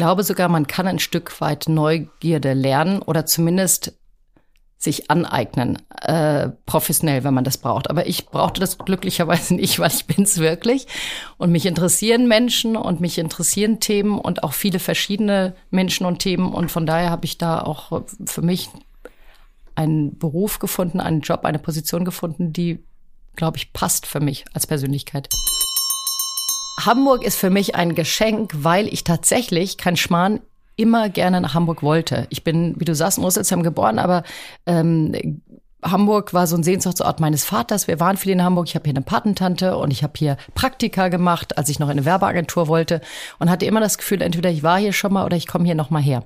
glaube sogar, man kann ein Stück weit Neugierde lernen oder zumindest sich aneignen, äh, professionell, wenn man das braucht. Aber ich brauchte das glücklicherweise nicht, weil ich bin's wirklich. Und mich interessieren Menschen und mich interessieren Themen und auch viele verschiedene Menschen und Themen. Und von daher habe ich da auch für mich einen Beruf gefunden, einen Job, eine Position gefunden, die, glaube ich, passt für mich als Persönlichkeit. Hamburg ist für mich ein Geschenk, weil ich tatsächlich kein Schmarrn immer gerne nach Hamburg wollte. Ich bin, wie du sagst, in Rüsselsheim geboren, aber ähm, Hamburg war so ein Sehnsuchtsort meines Vaters. Wir waren viel in Hamburg. Ich habe hier eine Patentante und ich habe hier Praktika gemacht, als ich noch in eine Werbeagentur wollte und hatte immer das Gefühl, entweder ich war hier schon mal oder ich komme hier noch mal her.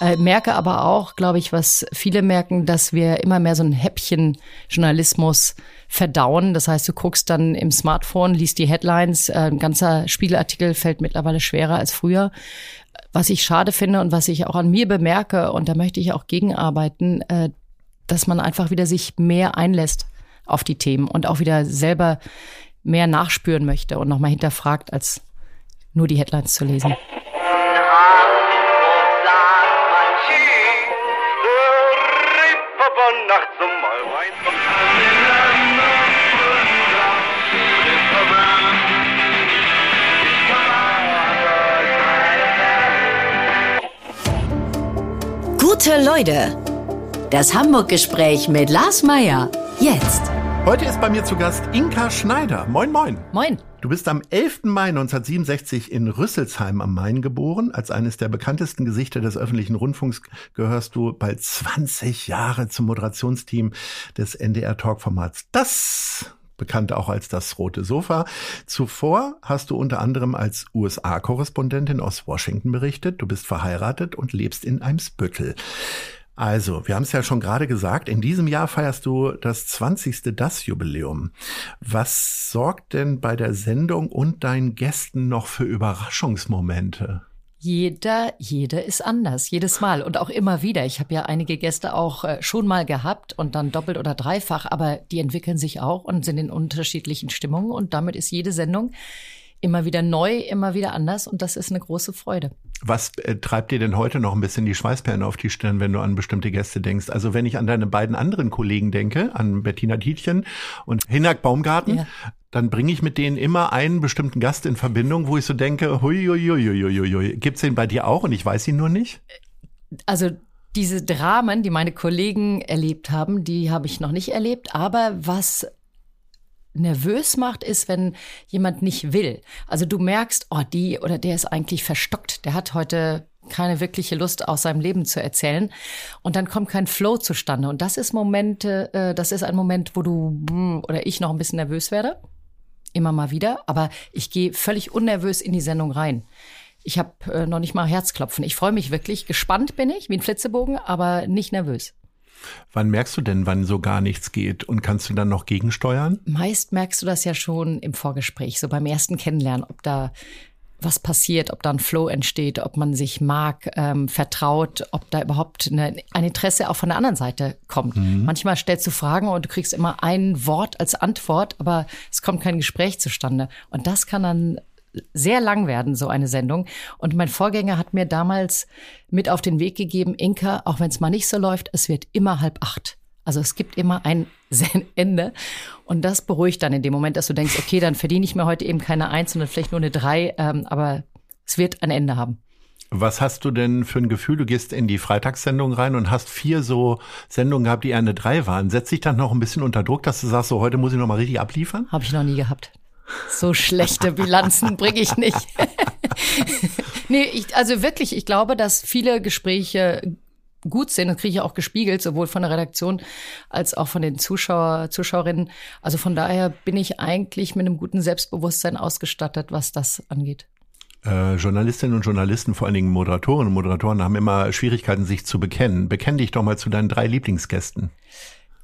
Äh, merke aber auch, glaube ich, was viele merken, dass wir immer mehr so ein Häppchen Journalismus verdauen. Das heißt, du guckst dann im Smartphone, liest die Headlines. Äh, ein ganzer Spiegelartikel fällt mittlerweile schwerer als früher. Was ich schade finde und was ich auch an mir bemerke, und da möchte ich auch gegenarbeiten, äh, dass man einfach wieder sich mehr einlässt auf die Themen und auch wieder selber mehr nachspüren möchte und nochmal hinterfragt, als nur die Headlines zu lesen. Gute Leute. Das Hamburg-Gespräch mit Lars Meier. Jetzt. Heute ist bei mir zu Gast Inka Schneider. Moin, moin. Moin. Du bist am 11. Mai 1967 in Rüsselsheim am Main geboren. Als eines der bekanntesten Gesichter des öffentlichen Rundfunks gehörst du bald 20 Jahre zum Moderationsteam des NDR Talk-Formats. Das bekannt auch als das rote Sofa. Zuvor hast du unter anderem als USA-Korrespondentin aus Washington berichtet. Du bist verheiratet und lebst in Eimsbüttel. Also, wir haben es ja schon gerade gesagt, in diesem Jahr feierst du das 20. Das-Jubiläum. Was sorgt denn bei der Sendung und deinen Gästen noch für Überraschungsmomente? Jeder, jeder ist anders, jedes Mal und auch immer wieder. Ich habe ja einige Gäste auch äh, schon mal gehabt und dann doppelt oder dreifach, aber die entwickeln sich auch und sind in unterschiedlichen Stimmungen und damit ist jede Sendung immer wieder neu, immer wieder anders und das ist eine große Freude. Was äh, treibt dir denn heute noch ein bisschen die Schweißperlen auf die Stirn, wenn du an bestimmte Gäste denkst? Also wenn ich an deine beiden anderen Kollegen denke, an Bettina Tietjen und Hinak Baumgarten, ja. Dann bringe ich mit denen immer einen bestimmten Gast in Verbindung, wo ich so denke, hui, hui. gibt's den bei dir auch und ich weiß ihn nur nicht? Also diese Dramen, die meine Kollegen erlebt haben, die habe ich noch nicht erlebt. Aber was nervös macht, ist, wenn jemand nicht will. Also du merkst, oh, die oder der ist eigentlich verstockt. Der hat heute keine wirkliche Lust aus seinem Leben zu erzählen und dann kommt kein Flow zustande und das ist Momente, äh, das ist ein Moment, wo du oder ich noch ein bisschen nervös werde, immer mal wieder, aber ich gehe völlig unnervös in die Sendung rein. Ich habe äh, noch nicht mal Herzklopfen. Ich freue mich wirklich, gespannt bin ich, wie ein Flitzebogen, aber nicht nervös. Wann merkst du denn, wann so gar nichts geht und kannst du dann noch gegensteuern? Meist merkst du das ja schon im Vorgespräch, so beim ersten Kennenlernen, ob da was passiert, ob da ein Flow entsteht, ob man sich mag, ähm, vertraut, ob da überhaupt eine, ein Interesse auch von der anderen Seite kommt. Mhm. Manchmal stellst du Fragen und du kriegst immer ein Wort als Antwort, aber es kommt kein Gespräch zustande. Und das kann dann sehr lang werden, so eine Sendung. Und mein Vorgänger hat mir damals mit auf den Weg gegeben, Inka, auch wenn es mal nicht so läuft, es wird immer halb acht. Also es gibt immer ein Ende. Und das beruhigt dann in dem Moment, dass du denkst, okay, dann verdiene ich mir heute eben keine Eins, sondern vielleicht nur eine Drei. Ähm, aber es wird ein Ende haben. Was hast du denn für ein Gefühl? Du gehst in die Freitagssendung rein und hast vier so Sendungen gehabt, die eine Drei waren. Setzt dich dann noch ein bisschen unter Druck, dass du sagst, so heute muss ich noch mal richtig abliefern? Habe ich noch nie gehabt. So schlechte Bilanzen bringe ich nicht. nee, ich, also wirklich, ich glaube, dass viele Gespräche gut sind. Das kriege ich auch gespiegelt, sowohl von der Redaktion als auch von den Zuschauer, Zuschauerinnen. Also von daher bin ich eigentlich mit einem guten Selbstbewusstsein ausgestattet, was das angeht. Äh, Journalistinnen und Journalisten, vor allen Dingen Moderatoren und Moderatoren, haben immer Schwierigkeiten, sich zu bekennen. Bekenn dich doch mal zu deinen drei Lieblingsgästen.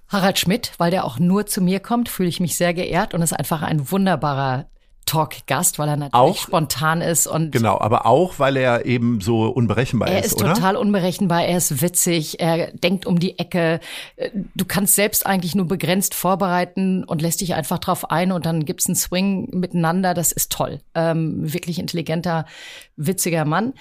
Harald Schmidt, weil der auch nur zu mir kommt, fühle ich mich sehr geehrt und ist einfach ein wunderbarer Talk-Gast, weil er natürlich Auch- spontan ist und Genau, aber auch, weil er eben so unberechenbar er ist, ist total unberechenbar, er ist witzig, er denkt um die Ecke. Äh, Du kannst selbst eigentlich nur begrenzt vorbereiten und lässt dich einfach drauf ein und dann gibt's einen Swing miteinander. Das ist toll. Ähm, wirklich intelligenter, witziger Mann.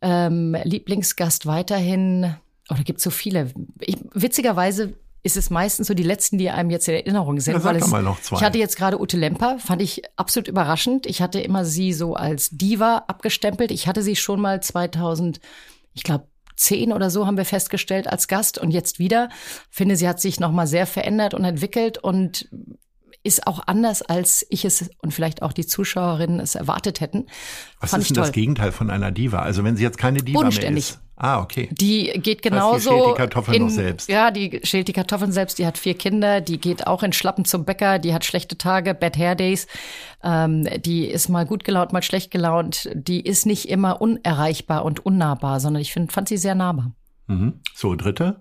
Ähm, Lieblingsgast weiterhin, oder gibt's so viele. Ich, witzigerweise ist es meistens so die letzten, die einem jetzt in Erinnerung sind. Ja, weil es. Ich hatte jetzt gerade Ute Lemper, fand ich absolut überraschend. Ich hatte immer sie so als Diva abgestempelt. Ich hatte sie schon mal 2000, ich glaube, zehn oder so haben wir festgestellt als Gast und jetzt wieder. Finde, sie hat sich nochmal sehr verändert und entwickelt und ist auch anders, als ich es und vielleicht auch die Zuschauerinnen es erwartet hätten. Was Fand ist denn toll. das Gegenteil von einer Diva? Also wenn sie jetzt keine Diva mehr ist. Ah, okay. Die geht die genauso. schält die Kartoffeln noch selbst. Ja, die schält die Kartoffeln selbst. Die hat vier Kinder. Die geht auch in Schlappen zum Bäcker. Die hat schlechte Tage, Bad Hair Days. Ähm, die ist mal gut gelaunt, mal schlecht gelaunt. Die ist nicht immer unerreichbar und unnahbar, sondern ich find, fand sie sehr nahbar. Mhm. So, dritte.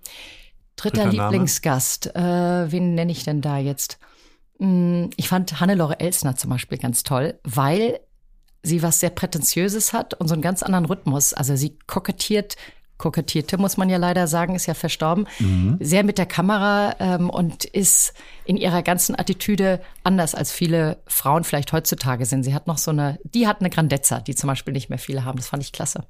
Dritter, Dritter? Lieblingsgast. Äh, wen nenne ich denn da jetzt? Hm, Ich fand Hannelore Elsner zum Beispiel ganz toll, weil sie was sehr Prätentiöses hat und so einen ganz anderen Rhythmus. Also sie kokettiert, kokettierte, muss man ja leider sagen, ist ja verstorben, sehr mit der Kamera ähm, und ist in ihrer ganzen Attitüde anders als viele Frauen vielleicht heutzutage sind. Sie hat noch so eine, die hat eine Grandezza, die zum Beispiel nicht mehr viele haben. Das fand ich klasse.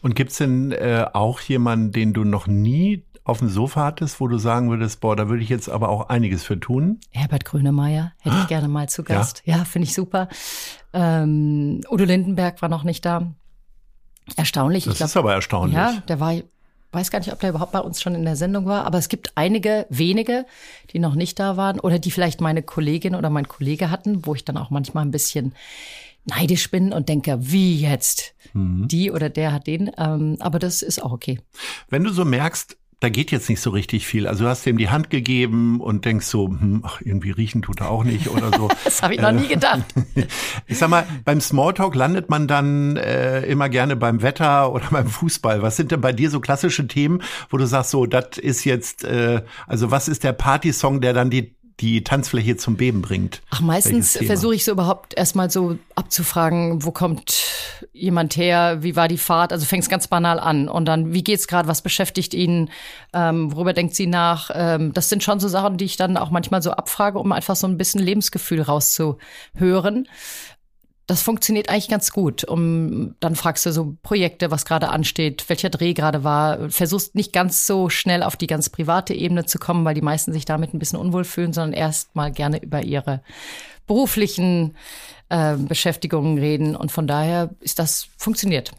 Und gibt's denn äh, auch jemanden, den du noch nie auf dem Sofa hattest, wo du sagen würdest, boah, da würde ich jetzt aber auch einiges für tun? Herbert Grönemeyer hätte ich gerne mal zu Gast. Ja, finde ich super. Ähm, Udo Lindenberg war noch nicht da. Erstaunlich. Das ich glaub, ist aber erstaunlich. Ja, der war, weiß gar nicht, ob der überhaupt bei uns schon in der Sendung war, aber es gibt einige wenige, die noch nicht da waren oder die vielleicht meine Kollegin oder mein Kollege hatten, wo ich dann auch manchmal ein bisschen neidisch bin und denke, wie jetzt? Mhm. Die oder der hat den. Ähm, aber das ist auch okay. Wenn du so merkst, da geht jetzt nicht so richtig viel. Also du hast ihm die Hand gegeben und denkst so, hm, ach, irgendwie riechen tut er auch nicht oder so. Das habe ich noch nie gedacht. Ich sag mal, beim Smalltalk landet man dann äh, immer gerne beim Wetter oder beim Fußball. Was sind denn bei dir so klassische Themen, wo du sagst, so, das ist jetzt, äh, also was ist der Partysong, der dann die die Tanzfläche zum Beben bringt? Ach, meistens versuche ich so überhaupt erstmal so abzufragen, wo kommt jemand her, wie war die Fahrt? Also fängt es ganz banal an. Und dann, wie geht's gerade, was beschäftigt ihn, ähm, worüber denkt sie nach? Ähm, das sind schon so Sachen, die ich dann auch manchmal so abfrage, um einfach so ein bisschen Lebensgefühl rauszuhören. Das funktioniert eigentlich ganz gut. Um, dann fragst du so Projekte, was gerade ansteht, welcher Dreh gerade war. Versuchst nicht ganz so schnell auf die ganz private Ebene zu kommen, weil die meisten sich damit ein bisschen unwohl fühlen, sondern erst mal gerne über ihre beruflichen äh, Beschäftigungen reden. Und von daher ist das funktioniert.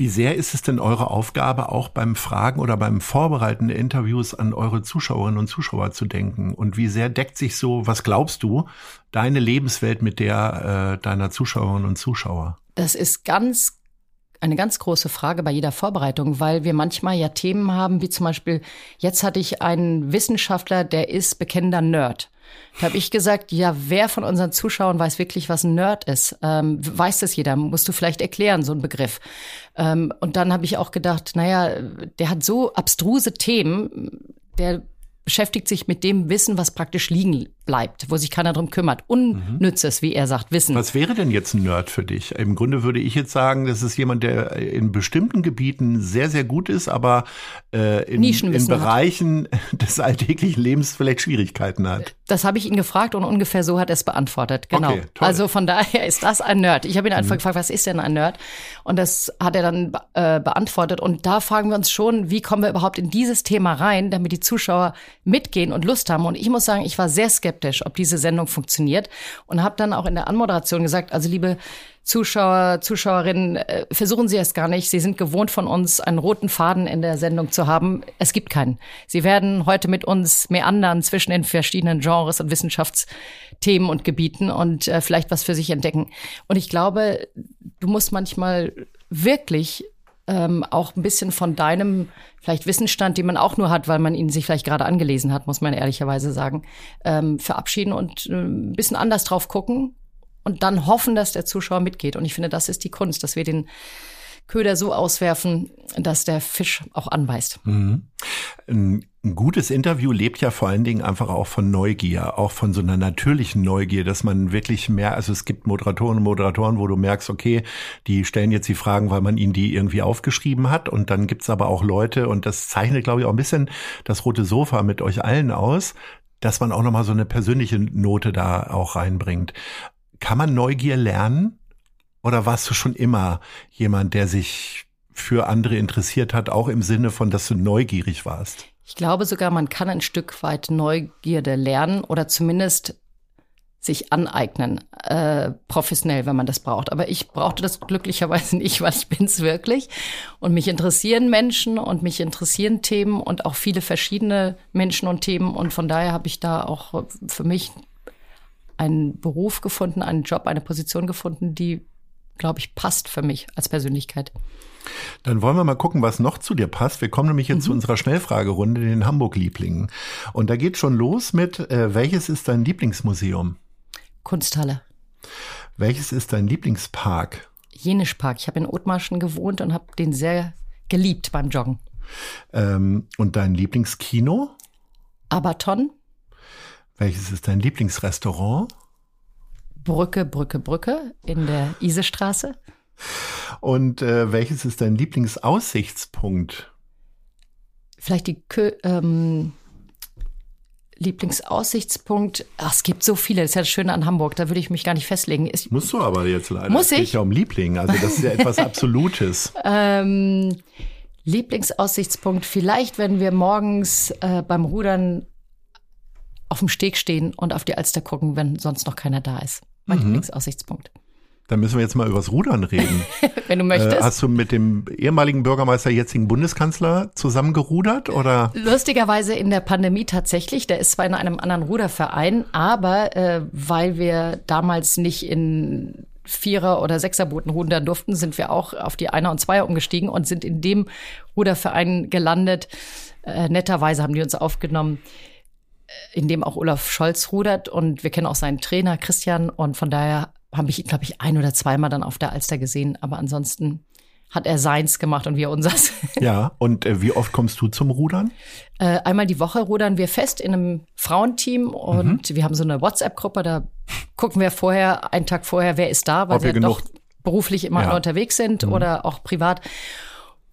Wie sehr ist es denn eure Aufgabe, auch beim Fragen oder beim Vorbereiten der Interviews an eure Zuschauerinnen und Zuschauer zu denken? Und wie sehr deckt sich so, was glaubst du, deine Lebenswelt mit der äh, deiner Zuschauerinnen und Zuschauer? Das ist ganz eine ganz große Frage bei jeder Vorbereitung, weil wir manchmal ja Themen haben, wie zum Beispiel, jetzt hatte ich einen Wissenschaftler, der ist bekennender Nerd. Da habe ich gesagt, ja, wer von unseren Zuschauern weiß wirklich, was ein Nerd ist? Ähm, weiß das jeder? Musst du vielleicht erklären, so ein Begriff. Ähm, und dann habe ich auch gedacht, naja, der hat so abstruse Themen, der beschäftigt sich mit dem Wissen, was praktisch liegen bleibt, wo sich keiner drum kümmert. Unnützes, wie er sagt, Wissen. Was wäre denn jetzt ein Nerd für dich? Im Grunde würde ich jetzt sagen, das ist jemand, der in bestimmten Gebieten sehr, sehr gut ist, aber äh, in, in Nischenwissen hat. Bereichen des alltäglichen Lebens vielleicht Schwierigkeiten hat. Das habe ich ihn gefragt und ungefähr so hat er es beantwortet. Genau. Okay. Mhm. also von daher ist das ein Nerd. Ich habe ihn einfach gefragt, was ist denn ein Nerd? Und das hat er dann äh, beantwortet. Und da fragen wir uns schon, wie kommen wir überhaupt in dieses Thema rein, damit die Zuschauer mitgehen und Lust haben. Und ich muss sagen, ich war sehr skeptisch, ob diese Sendung funktioniert und habe dann auch in der Anmoderation gesagt, also liebe Zuschauer, Zuschauerinnen, äh, versuchen Sie es gar nicht. Sie sind gewohnt von uns, einen roten Faden in der Sendung zu haben. Es gibt keinen. Sie werden heute mit uns meandern zwischen den verschiedenen Genres und Wissenschaftsthemen und Gebieten und äh, vielleicht was für sich entdecken. Und ich glaube, du musst manchmal wirklich ähm, auch ein bisschen von deinem vielleicht Wissensstand, den man auch nur hat, weil man ihn sich vielleicht gerade angelesen hat, muss man ehrlicherweise sagen, ähm, verabschieden und äh, ein bisschen anders drauf gucken und dann hoffen, dass der Zuschauer mitgeht. Und ich finde, das ist die Kunst, dass wir den Köder so auswerfen, dass der Fisch auch anbeißt. Ähm, ein gutes Interview lebt ja vor allen Dingen einfach auch von Neugier, auch von so einer natürlichen Neugier, dass man wirklich mehr, also es gibt Moderatoren und Moderatoren, wo du merkst, okay, die stellen jetzt die Fragen, weil man ihnen die irgendwie aufgeschrieben hat und dann gibt's aber auch Leute und das zeichnet, glaube ich, auch ein bisschen das rote Sofa mit euch allen aus, dass man auch nochmal so eine persönliche Note da auch reinbringt. Kann man Neugier lernen? Oder warst du schon immer jemand, der sich für andere interessiert hat, auch im Sinne von, dass du neugierig warst? Ich glaube sogar, man kann ein Stück weit Neugierde lernen oder zumindest sich aneignen, äh, professionell, wenn man das braucht. Aber ich brauchte das glücklicherweise nicht, weil ich bin's wirklich. Und mich interessieren Menschen und mich interessieren Themen und auch viele verschiedene Menschen und Themen. Und von daher habe ich da auch für mich einen Beruf gefunden, einen Job, eine Position gefunden, die, glaube ich, passt für mich als Persönlichkeit. Dann wollen wir mal gucken, was noch zu dir passt. Wir kommen nämlich jetzt mhm. zu unserer Schnellfragerunde, den Hamburg-Lieblingen. Und da geht schon los mit, äh, welches ist dein Lieblingsmuseum? Kunsthalle. Welches ist dein Lieblingspark? Jenischpark. Ich habe in Othmarschen gewohnt und habe den sehr geliebt beim Joggen. Ähm, und dein Lieblingskino? Abaton. Welches ist dein Lieblingsrestaurant? Brücke, Brücke, Brücke in der Isestraße. Und äh, welches ist dein Lieblingsaussichtspunkt? Vielleicht die Kö ähm, Lieblingsaussichtspunkt. Ach, es gibt so viele. Das ist ja das Schöne an Hamburg. Da würde ich mich gar nicht festlegen. Ich, Musst du aber jetzt leider. Muss ich? Es geht ja um Liebling. Also das ist ja etwas Absolutes. ähm, Lieblingsaussichtspunkt. Vielleicht, wenn wir morgens äh, beim Rudern auf dem Steg stehen und auf die Alster gucken, wenn sonst noch keiner da ist. Mein mhm. Lieblingsaussichtspunkt. Dann müssen wir jetzt mal übers Rudern reden. Wenn du möchtest. Äh, hast du mit dem ehemaligen Bürgermeister, jetzigen Bundeskanzler zusammengerudert oder? Lustigerweise in der Pandemie tatsächlich. Der ist zwar in einem anderen Ruderverein, aber äh, weil wir damals nicht in Vierer- oder Sechserbooten rudern durften, sind wir auch auf die Einer- und Zweier umgestiegen und sind in dem Ruderverein gelandet. Äh, netterweise haben die uns aufgenommen äh, in dem auch Olaf Scholz rudert und wir kennen auch seinen Trainer Christian und von daher habe ich, glaube ich, ein oder zweimal dann auf der Alster gesehen, aber ansonsten hat er seins gemacht und wir unseres. Ja, und äh, wie oft kommst du zum Rudern? Äh, einmal die Woche rudern wir fest in einem Frauenteam und mhm. wir haben so eine WhatsApp-Gruppe, da gucken wir vorher, einen Tag vorher, wer ist da, weil Ob wir doch beruflich immer ja. unterwegs sind mhm. oder auch privat.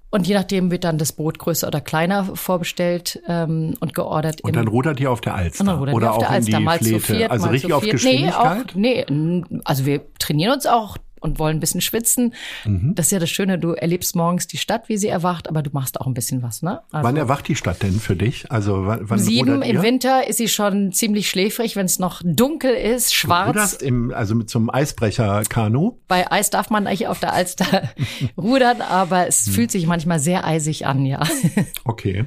Und je nachdem wird dann das Boot größer oder kleiner vorbestellt ähm, und geordert. Und dann rudert ihr auf der Alster oder auch in die Flete. Viert, also richtig auf Geschwindigkeit? Nee, auch, nee, also wir trainieren uns auch und wollen ein bisschen schwitzen. Mhm. Das ist ja das Schöne, du erlebst morgens die Stadt, wie sie erwacht, aber du machst auch ein bisschen was, ne? Also wann erwacht die Stadt denn für dich? Also wann, wann Sieben im Winter ist sie schon ziemlich schläfrig, wenn es noch dunkel ist, schwarz. Du im, also mit so einem Eisbrecher-Kanu? Bei Eis darf man eigentlich auf der Alster rudern, aber es hm. fühlt sich manchmal sehr eisig an, ja. Okay.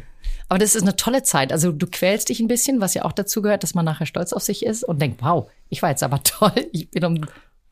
Aber das ist eine tolle Zeit. Also du quälst dich ein bisschen, was ja auch dazu gehört, dass man nachher stolz auf sich ist und denkt, wow, ich war jetzt aber toll. Ich bin um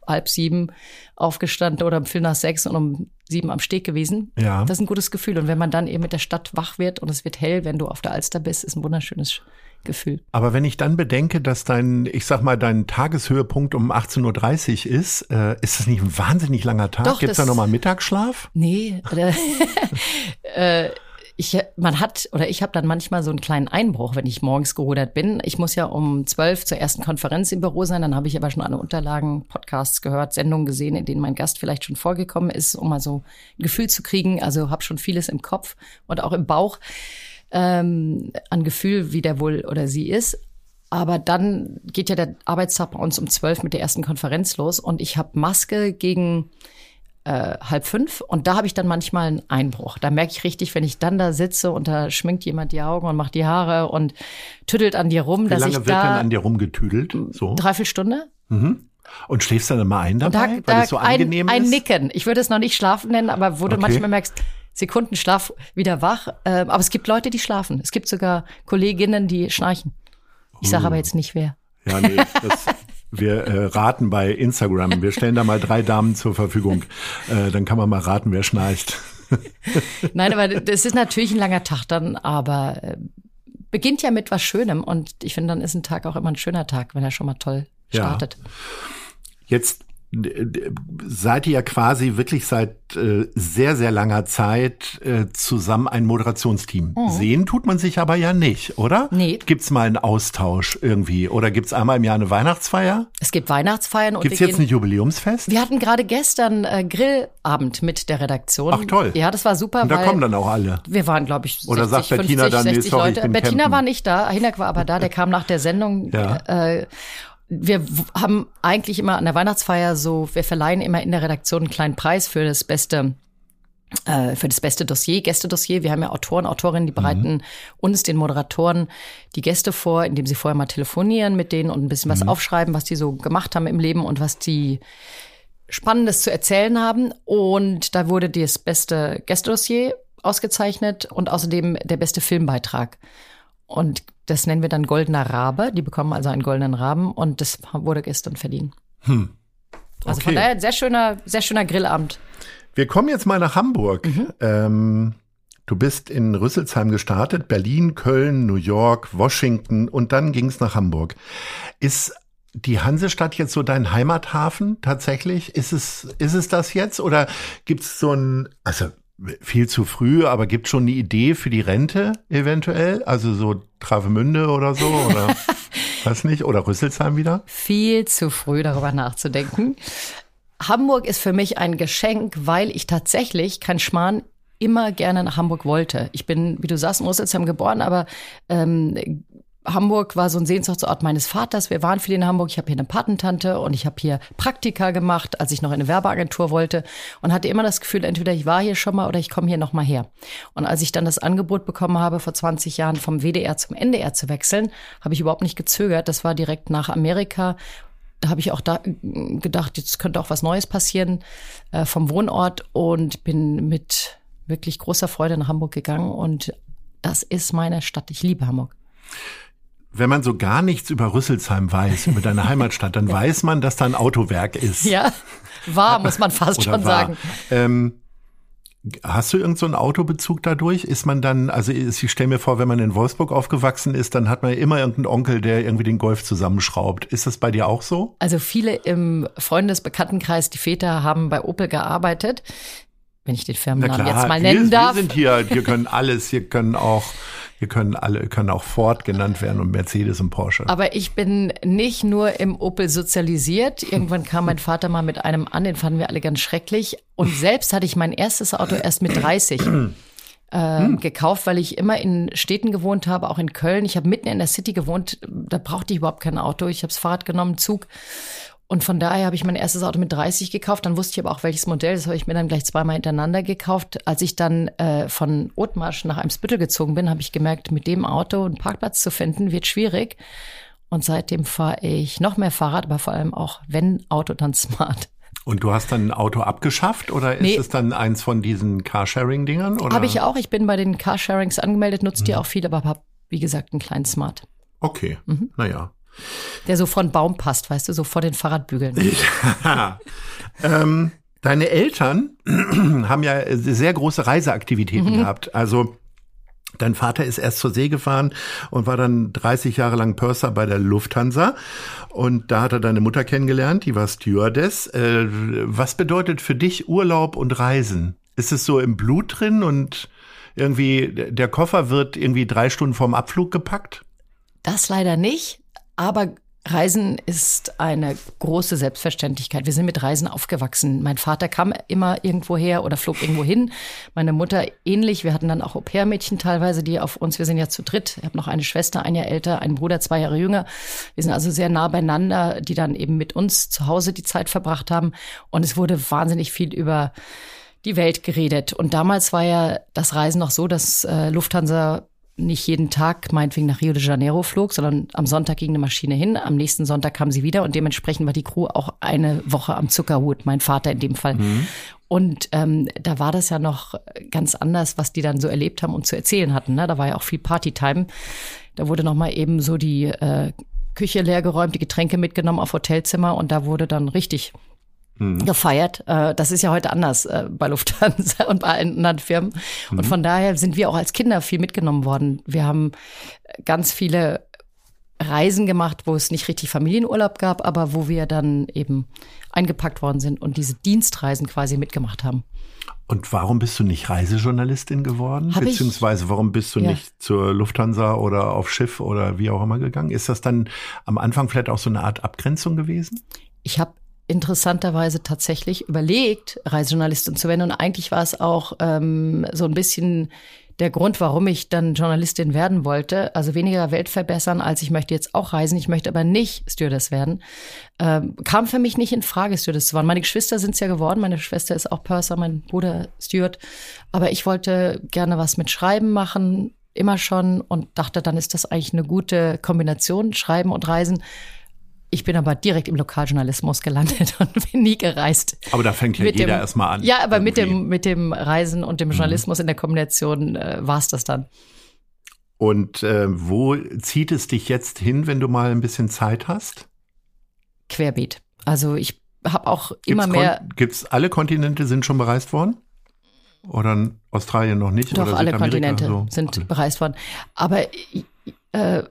halb sieben aufgestanden oder um Viertel nach sechs und um sieben am Steg gewesen. Ja. Das ist ein gutes Gefühl. Und wenn man dann eben mit der Stadt wach wird und es wird hell, wenn du auf der Alster bist, ist ein wunderschönes Gefühl. Aber wenn ich dann bedenke, dass dein, ich sag mal, dein Tageshöhepunkt um 18.30 Uhr ist, äh, ist das nicht ein wahnsinnig langer Tag? Gibt es da nochmal Mittagsschlaf? Nee. äh, ich, man hat oder ich habe dann manchmal so einen kleinen Einbruch, wenn ich morgens gerudert bin. Ich muss ja um zwölf zur ersten Konferenz im Büro sein. Dann habe ich aber schon alle Unterlagen, Podcasts gehört, Sendungen gesehen, in denen mein Gast vielleicht schon vorgekommen ist, um mal so ein Gefühl zu kriegen. Also habe schon vieles im Kopf und auch im Bauch ähm, an Gefühl, wie der wohl oder sie ist. Aber dann geht ja der Arbeitstag bei uns um zwölf mit der ersten Konferenz los und ich habe Maske gegen äh, halb fünf und da habe ich dann manchmal einen Einbruch. Da merke ich richtig, wenn ich dann da sitze und da schminkt jemand die Augen und macht die Haare und tüttelt an dir rum, Wie dass lange ich wird da dann an dir rumgetüdelt? So dreiviertel Stunde. Mhm. Und schläfst dann immer ein dabei, da, da weil es so angenehm ein, ist? Ein Nicken. Ich würde es noch nicht schlafen nennen, aber wo okay. du manchmal merkst, Sekundenschlaf wieder wach. Äh, aber es gibt Leute, die schlafen. Es gibt sogar Kolleginnen, die schnarchen. Ich sage uh. aber jetzt nicht wer. Ja, nee, das, Wir äh, raten bei Instagram. Wir stellen da mal drei Damen zur Verfügung. Äh, dann kann man mal raten, wer schnarcht. Nein, aber das ist natürlich ein langer Tag dann, aber äh, beginnt ja mit was Schönem und ich finde, dann ist ein Tag auch immer ein schöner Tag, wenn er schon mal toll startet. Ja. Jetzt seid ihr ja quasi wirklich seit äh, sehr, sehr langer Zeit äh, zusammen ein Moderationsteam. Mhm. Sehen tut man sich aber ja nicht, oder? Nee. Gibt's mal einen Austausch irgendwie? Oder gibt's einmal im Jahr eine Weihnachtsfeier? Es gibt Weihnachtsfeiern. und Gibt's jetzt ein Jubiläumsfest? Wir hatten gerade gestern äh, Grillabend mit der Redaktion. Ach toll. Ja, das war super. Und da kommen dann auch alle. Wir waren, glaube ich, 60, Oder sagt 50, Bettina dann, 60 nee, sorry, Leute. Bettina campen. war nicht da, Hinak war aber da, der kam nach der Sendung. Ja. Äh, wir haben eigentlich immer an der Weihnachtsfeier so, wir verleihen immer in der Redaktion einen kleinen Preis für das beste äh, für das beste Dossier, Gästedossier. Wir haben ja Autoren, Autorinnen, die bereiten uns, den Moderatoren, die Gäste vor, indem sie vorher mal telefonieren mit denen und ein bisschen was aufschreiben, was die so gemacht haben im Leben und was die Spannendes zu erzählen haben. Und da wurde das beste Gästedossier ausgezeichnet und außerdem der beste Filmbeitrag. Und das nennen wir dann Goldener Rabe. Die bekommen also einen goldenen Raben und das wurde gestern verliehen. Also Okay. von daher ein sehr schöner, sehr schöner Grillabend. Wir kommen jetzt mal nach Hamburg. Mhm. Ähm, du bist in Rüsselsheim gestartet, Berlin, Köln, New York, Washington und dann ging es nach Hamburg. Ist die Hansestadt jetzt so dein Heimathafen tatsächlich? Ist es, ist es das jetzt? Oder gibt es so ein, also viel zu früh, aber gibt schon eine Idee für die Rente eventuell? Also so Travemünde oder so? Oder weiß nicht? Oder Rüsselsheim wieder? Viel zu früh darüber nachzudenken. Hamburg ist für mich ein Geschenk, weil ich tatsächlich, kein Schmarrn, immer gerne nach Hamburg wollte. Ich bin, wie du sagst, in Rüsselsheim geboren, aber ähm, Hamburg war so ein Sehnsuchtsort meines Vaters. Wir waren viel in Hamburg. Ich habe hier eine Patentante und ich habe hier Praktika gemacht, als ich noch in eine Werbeagentur wollte und hatte immer das Gefühl, entweder ich war hier schon mal oder ich komme hier noch mal her. Und als ich dann das Angebot bekommen habe, vor 20 Jahren vom WDR zum NDR zu wechseln, habe ich überhaupt nicht gezögert. Das war direkt nach Amerika da habe ich auch da äh, gedacht, jetzt könnte auch was Neues passieren äh, vom Wohnort und bin mit wirklich großer Freude nach Hamburg gegangen und das ist meine Stadt. Ich liebe Hamburg. Wenn man so gar nichts über Rüsselsheim weiß, über deine Heimatstadt, dann weiß man, dass da ein Autowerk ist. Ja, war, muss man fast schon war. sagen. Ähm, hast du irgendeinen so einen Autobezug dadurch? Ist man dann, also ich stelle mir vor, wenn man in Wolfsburg aufgewachsen ist, dann hat man immer irgendeinen Onkel, der irgendwie den Golf zusammenschraubt. Ist das bei dir auch so? Also viele im Freundesbekanntenkreis, die Väter haben bei Opel gearbeitet. Wenn ich den Firmennamen jetzt mal wir, nennen darf. wir sind hier, hier können alles, hier können auch, hier können alle, können auch Ford genannt werden und Mercedes und Porsche. Aber ich bin nicht nur im Opel sozialisiert. Irgendwann kam mein Vater mal mit einem an, den fanden wir alle ganz schrecklich. Und selbst hatte ich mein erstes Auto erst mit 30 äh, gekauft, weil ich immer in Städten gewohnt habe, auch in Köln. Ich habe mitten in der City gewohnt, da brauchte ich überhaupt kein Auto. Ich habe das Fahrrad genommen, Zug. Und von daher habe ich mein erstes Auto mit 30 gekauft. Dann wusste ich aber auch, welches Modell. Das habe ich mir dann gleich zweimal hintereinander gekauft. Als ich dann äh, von Othmarsch nach Eimsbüttel gezogen bin, habe ich gemerkt, mit dem Auto einen Parkplatz zu finden, wird schwierig. Und seitdem fahre ich noch mehr Fahrrad, aber vor allem auch, wenn Auto, dann smart. Und du hast dann ein Auto abgeschafft oder ist Nee. es dann eins von diesen Carsharing-Dingern? Habe ich auch. Ich bin bei den Carsharings angemeldet, nutze die auch viel, aber habe, wie gesagt, einen kleinen Smart. Okay, Mhm. naja. Der so vor den Baum passt, weißt du, so vor den Fahrradbügeln. ähm, deine Eltern haben ja sehr große Reiseaktivitäten gehabt. Also dein Vater ist erst zur See gefahren und war dann 30 Jahre lang Purser bei der Lufthansa. Und da hat er deine Mutter kennengelernt, die war Stewardess. Äh, was bedeutet für dich Urlaub und Reisen? Ist es so im Blut drin und irgendwie der Koffer wird irgendwie drei Stunden vorm Abflug gepackt? Das leider nicht, aber Reisen ist eine große Selbstverständlichkeit. Wir sind mit Reisen aufgewachsen. Mein Vater kam immer irgendwo her oder flog irgendwo hin. Meine Mutter ähnlich. Wir hatten dann auch Au-pair-Mädchen teilweise, die auf uns, wir sind ja zu dritt. Ich habe noch eine Schwester, ein Jahr älter, einen Bruder, zwei Jahre jünger. Wir sind also sehr nah beieinander, die dann eben mit uns zu Hause die Zeit verbracht haben. Und es wurde wahnsinnig viel über die Welt geredet. Und damals war ja das Reisen noch so, dass äh, Lufthansa nicht jeden Tag meinetwegen nach Rio de Janeiro flog, sondern am Sonntag ging eine Maschine hin, am nächsten Sonntag kam sie wieder und dementsprechend war die Crew auch eine Woche am Zuckerhut, mein Vater in dem Fall. Und ähm, da war das ja noch ganz anders, was die dann so erlebt haben und zu erzählen hatten. Ne? Da war ja auch viel Partytime. Da wurde noch mal eben so die äh, Küche leergeräumt, die Getränke mitgenommen auf Hotelzimmer und da wurde dann richtig gefeiert. Äh, Das ist ja heute anders äh, bei Lufthansa und bei anderen Firmen. Und von daher sind wir auch als Kinder viel mitgenommen worden. Wir haben ganz viele Reisen gemacht, wo es nicht richtig Familienurlaub gab, aber wo wir dann eben eingepackt worden sind und diese Dienstreisen quasi mitgemacht haben. Und warum bist du nicht Reisejournalistin geworden? Hab Beziehungsweise ich, warum bist du ja. nicht zur Lufthansa oder auf Schiff oder wie auch immer gegangen? Ist das dann am Anfang vielleicht auch so eine Art Abgrenzung gewesen? Ich habe interessanterweise tatsächlich überlegt, Reisejournalistin zu werden. Und eigentlich war es auch ähm, so ein bisschen der Grund, warum ich dann Journalistin werden wollte. Also weniger Welt verbessern, als ich möchte jetzt auch reisen. Ich möchte aber nicht Stewardess werden. Ähm, kam für mich nicht in Frage, Stewardess zu werden. Meine Geschwister sind es ja geworden. Meine Schwester ist auch Purser, mein Bruder Steward. Aber ich wollte gerne was mit Schreiben machen, immer schon. Und dachte, dann ist das eigentlich eine gute Kombination, Schreiben und Reisen. Ich bin aber direkt im Lokaljournalismus gelandet und bin nie gereist. Aber da fängt ja Mit jeder dem- erstmal an. Ja, aber mit irgendwie. dem, mit dem Reisen und dem Journalismus in der Kombination äh, war es das dann. Und äh, wo zieht es dich jetzt hin, wenn du mal ein bisschen Zeit hast? Querbeet. Also ich habe auch immer Gibt's mehr, Kon gibt's alle Kontinente sind schon bereist worden? Oder Australien noch nicht? doch alle? Kontinente So, sind alle. bereist worden. Aber äh,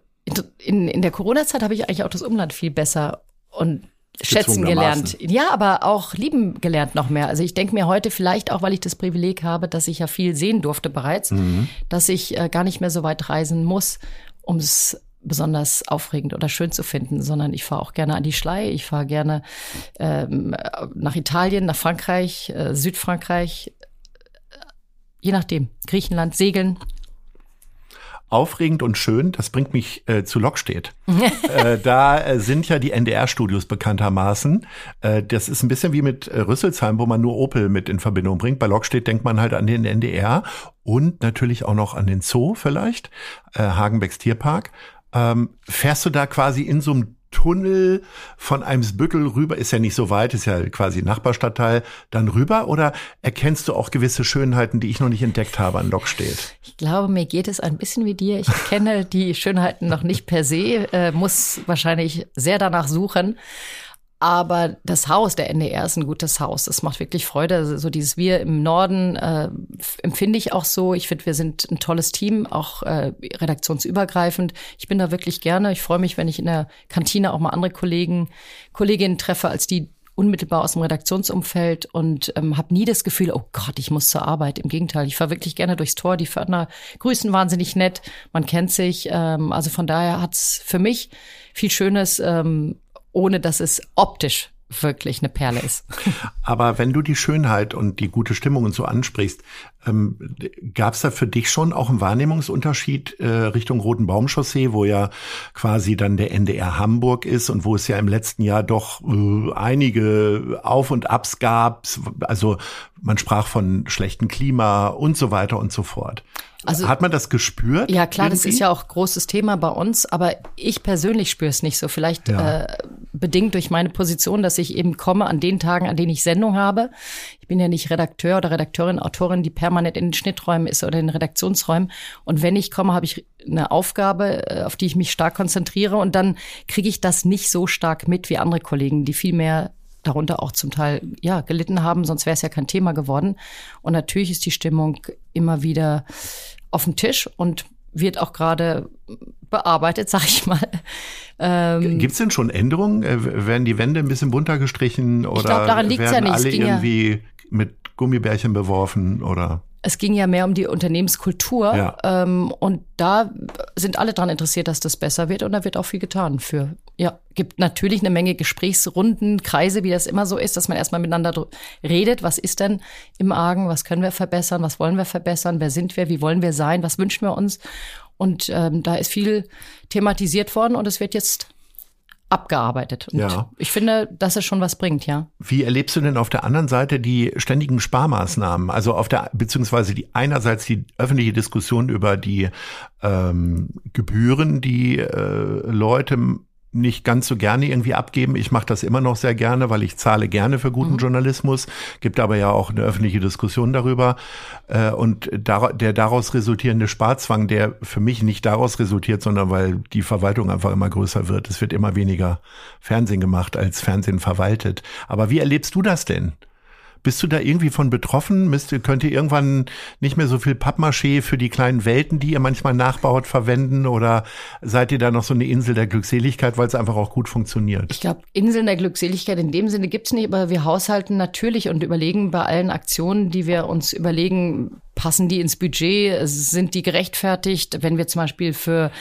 in, in der Corona-Zeit habe ich eigentlich auch das Umland viel besser und schätzen gelernt. Ja, aber auch lieben gelernt noch mehr. Also ich denke mir heute vielleicht auch, weil ich das Privileg habe, dass ich ja viel sehen durfte bereits, Mhm. dass ich äh, gar nicht mehr so weit reisen muss, um es besonders aufregend oder schön zu finden, sondern ich fahre auch gerne an die Schlei, ich fahre gerne ähm, nach Italien, nach Frankreich, äh, Südfrankreich, äh, je nachdem, Griechenland, segeln. Aufregend und schön, das bringt mich äh, zu Lockstedt. äh, da äh, sind ja die NDR-Studios bekanntermaßen. Äh, das ist ein bisschen wie mit äh, Rüsselsheim, wo man nur Opel mit in Verbindung bringt. Bei Lockstedt denkt man halt an den NDR und natürlich auch noch an den Zoo vielleicht, äh, Hagenbecks Tierpark. Ähm, fährst du da quasi in so einem Tunnel von Eimsbüttel rüber, ist ja nicht so weit, ist ja quasi Nachbarstadtteil, dann rüber oder erkennst du auch gewisse Schönheiten, die ich noch nicht entdeckt habe an Lockstedt? Ich glaube, mir geht es ein bisschen wie dir. Ich kenne die Schönheiten noch nicht per se, äh, muss wahrscheinlich sehr danach suchen. Aber das Haus der NDR ist ein gutes Haus. Es macht wirklich Freude. Also So dieses Wir im Norden äh, empfinde ich auch so. Ich finde, wir sind ein tolles Team, auch äh, redaktionsübergreifend. Ich bin da wirklich gerne. Ich freue mich, wenn ich in der Kantine auch mal andere Kollegen, Kolleginnen treffe, als die unmittelbar aus dem Redaktionsumfeld und ähm, habe nie das Gefühl, oh Gott, ich muss zur Arbeit. Im Gegenteil, ich fahre wirklich gerne durchs Tor. Die Pförtner grüßen wahnsinnig nett, man kennt sich. Ähm, also von daher hat's für mich viel Schönes, ähm, ohne dass es optisch wirklich eine Perle ist. Aber wenn du die Schönheit und die gute Stimmung und so ansprichst, ähm, gab es da für dich schon auch einen Wahrnehmungsunterschied äh, Richtung Roten Baumchaussee, wo ja quasi dann der NDR Hamburg ist und wo es ja im letzten Jahr doch äh, einige Auf und Abs gab. Also man sprach von schlechtem Klima und so weiter und so fort. Also- Hat man das gespürt? Ja, klar, das irgendwie? ist ja auch großes Thema bei uns, aber ich persönlich spüre es nicht so. Vielleicht Ja. äh, bedingt durch meine Position, dass ich eben komme an den Tagen, an denen ich Sendung habe. Ich bin ja nicht Redakteur oder Redakteurin, Autorin, die permanent in den Schnitträumen ist oder in den Redaktionsräumen. Und wenn ich komme, habe ich eine Aufgabe, äh, auf die ich mich stark konzentriere und dann kriege ich das nicht so stark mit wie andere Kollegen, die viel mehr darunter auch zum Teil ja gelitten haben, sonst wäre es ja kein Thema geworden. Und natürlich ist die Stimmung immer wieder auf dem Tisch und wird auch gerade bearbeitet, sag ich mal. Ähm, Gibt es denn schon Änderungen? Äh, Werden die Wände ein bisschen bunter gestrichen oder glaub, daran liegt's ja werden nicht. Es alle ja- irgendwie mit Gummibärchen beworfen oder? Es ging ja mehr um die Unternehmenskultur Ja. ähm, und da sind alle dran interessiert, dass das besser wird und da wird auch viel getan für. Ja, gibt natürlich eine Menge Gesprächsrunden, Kreise, wie das immer so ist, dass man erstmal miteinander redet. Was ist denn im Argen? Was können wir verbessern? Was wollen wir verbessern? Wer sind wir? Wie wollen wir sein? Was wünschen wir uns? Und ähm, da ist viel thematisiert worden und es wird jetzt abgearbeitet. Und Ja. ich finde, dass es schon was bringt, ja. Wie erlebst du denn auf der anderen Seite die ständigen Sparmaßnahmen? Also auf der beziehungsweise die einerseits die öffentliche Diskussion über die ähm, Gebühren, die äh, Leute nicht ganz so gerne irgendwie abgeben. Ich mache das immer noch sehr gerne, weil ich zahle gerne für guten Journalismus. Gibt aber ja auch eine öffentliche Diskussion darüber. Äh, und der daraus resultierende Sparzwang, der für mich nicht daraus resultiert, sondern weil die Verwaltung einfach immer größer wird. Es wird immer weniger Fernsehen gemacht, als Fernsehen verwaltet. Aber wie erlebst du das denn? Bist du da irgendwie von betroffen? Müsst, könnt ihr irgendwann nicht mehr so viel Pappmaché für die kleinen Welten, die ihr manchmal nachbaut, verwenden? Oder seid ihr da noch so eine Insel der Glückseligkeit, weil es einfach auch gut funktioniert? Ich glaube, Inseln der Glückseligkeit in dem Sinne gibt's nicht, aber wir haushalten natürlich und überlegen bei allen Aktionen, die wir uns überlegen, passen die ins Budget? Sind die gerechtfertigt? Wenn wir zum Beispiel für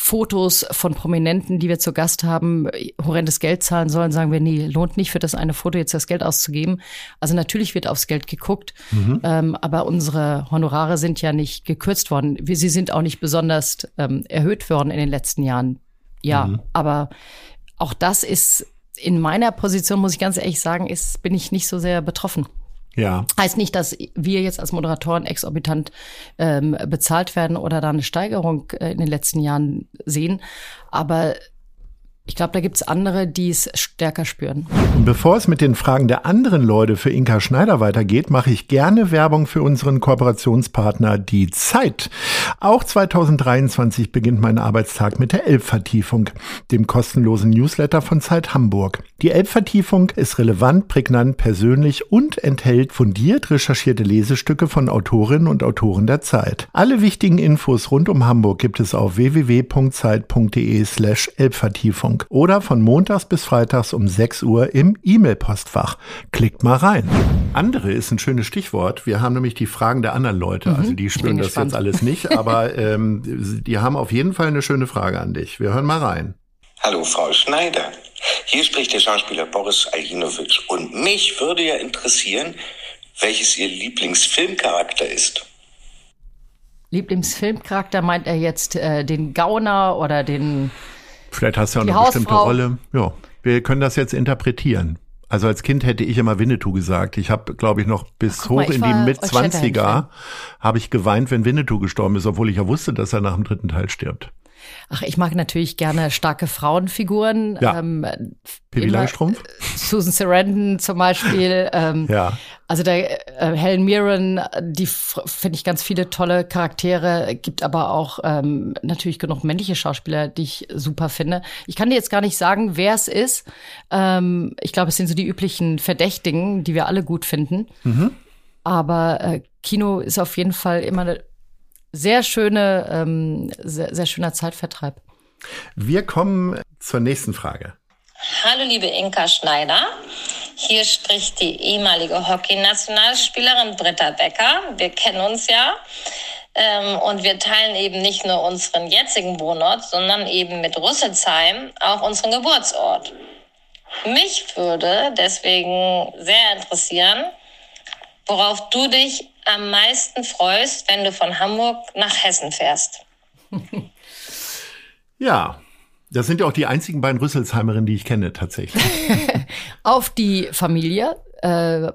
Fotos von Prominenten, die wir zu Gast haben, horrendes Geld zahlen sollen, sagen wir, nee, lohnt nicht für das eine Foto jetzt das Geld auszugeben. Also natürlich wird aufs Geld geguckt, mhm. ähm, aber unsere Honorare sind ja nicht gekürzt worden. Sie sind auch nicht besonders ähm, erhöht worden in den letzten Jahren. Ja, mhm. aber auch das ist in meiner Position, muss ich ganz ehrlich sagen, ist, bin ich nicht so sehr betroffen. Ja. Heißt nicht, dass wir jetzt als Moderatoren exorbitant ähm, bezahlt werden oder da eine Steigerung äh, in den letzten Jahren sehen. Aber ich glaube, da gibt's andere, die es stärker spüren. Und bevor es mit den Fragen der anderen Leute für Inka Schneider weitergeht, mache ich gerne Werbung für unseren Kooperationspartner Die Zeit. Auch 2023 beginnt mein Arbeitstag mit der Elbvertiefung, dem kostenlosen Newsletter von Zeit Hamburg. Die Elbvertiefung ist relevant, prägnant, persönlich und enthält fundiert recherchierte Lesestücke von Autorinnen und Autoren der Zeit. Alle wichtigen Infos rund um Hamburg gibt es auf www.zeit.de slash Elbvertiefung. Sendung oder von montags bis freitags um 6 Uhr im E-Mail-Postfach. Klickt mal rein. Andere ist ein schönes Stichwort. Wir haben nämlich die Fragen der anderen Leute. Also mhm. die spüren das jetzt alles nicht, aber ähm, die haben auf jeden Fall eine schöne Frage an dich. Wir hören mal rein. Hallo Frau Schneider. Hier spricht der Schauspieler Boris Aljinovic. Und mich würde ja interessieren, welches Ihr Lieblingsfilmcharakter ist. Lieblingsfilmcharakter meint er jetzt äh, den Gauner oder den Vielleicht hast du ja eine Hausfrau. bestimmte Rolle. Ja, wir können das jetzt interpretieren. Also als Kind hätte ich immer Winnetou gesagt. Ich habe, glaube ich, noch bis Ach, hoch mal, in die Mitzwanziger habe ich geweint, wenn Winnetou gestorben ist, obwohl ich ja wusste, dass er nach dem dritten Teil stirbt. Ach, ich mag natürlich gerne starke Frauenfiguren. Ja. Ähm, Pippi Langstrumpf? Susan Sarandon zum Beispiel. Ähm, ja. Also der äh, Helen Mirren, die finde ich ganz viele tolle Charaktere, gibt aber auch ähm, natürlich genug männliche Schauspieler, die ich super finde. Ich kann dir jetzt gar nicht sagen, wer es ist. Ähm, ich glaube, es sind so die üblichen Verdächtigen, die wir alle gut finden. Mhm. Aber äh, Kino ist auf jeden Fall immer eine sehr schöne, ähm, sehr, sehr schöner Zeitvertreib. Wir kommen zur nächsten Frage. Hallo liebe Inka Schneider. Hier spricht die ehemalige Hockey-Nationalspielerin Britta Becker. Wir kennen uns ja. Ähm, und wir teilen eben nicht nur unseren jetzigen Wohnort, sondern eben mit Rüsselsheim auch unseren Geburtsort. Mich würde deswegen sehr interessieren, worauf du dich am meisten freust, wenn du von Hamburg nach Hessen fährst? ja, das sind ja auch die einzigen beiden Rüsselsheimerinnen, die ich kenne, tatsächlich. Auf die Familie. Äh,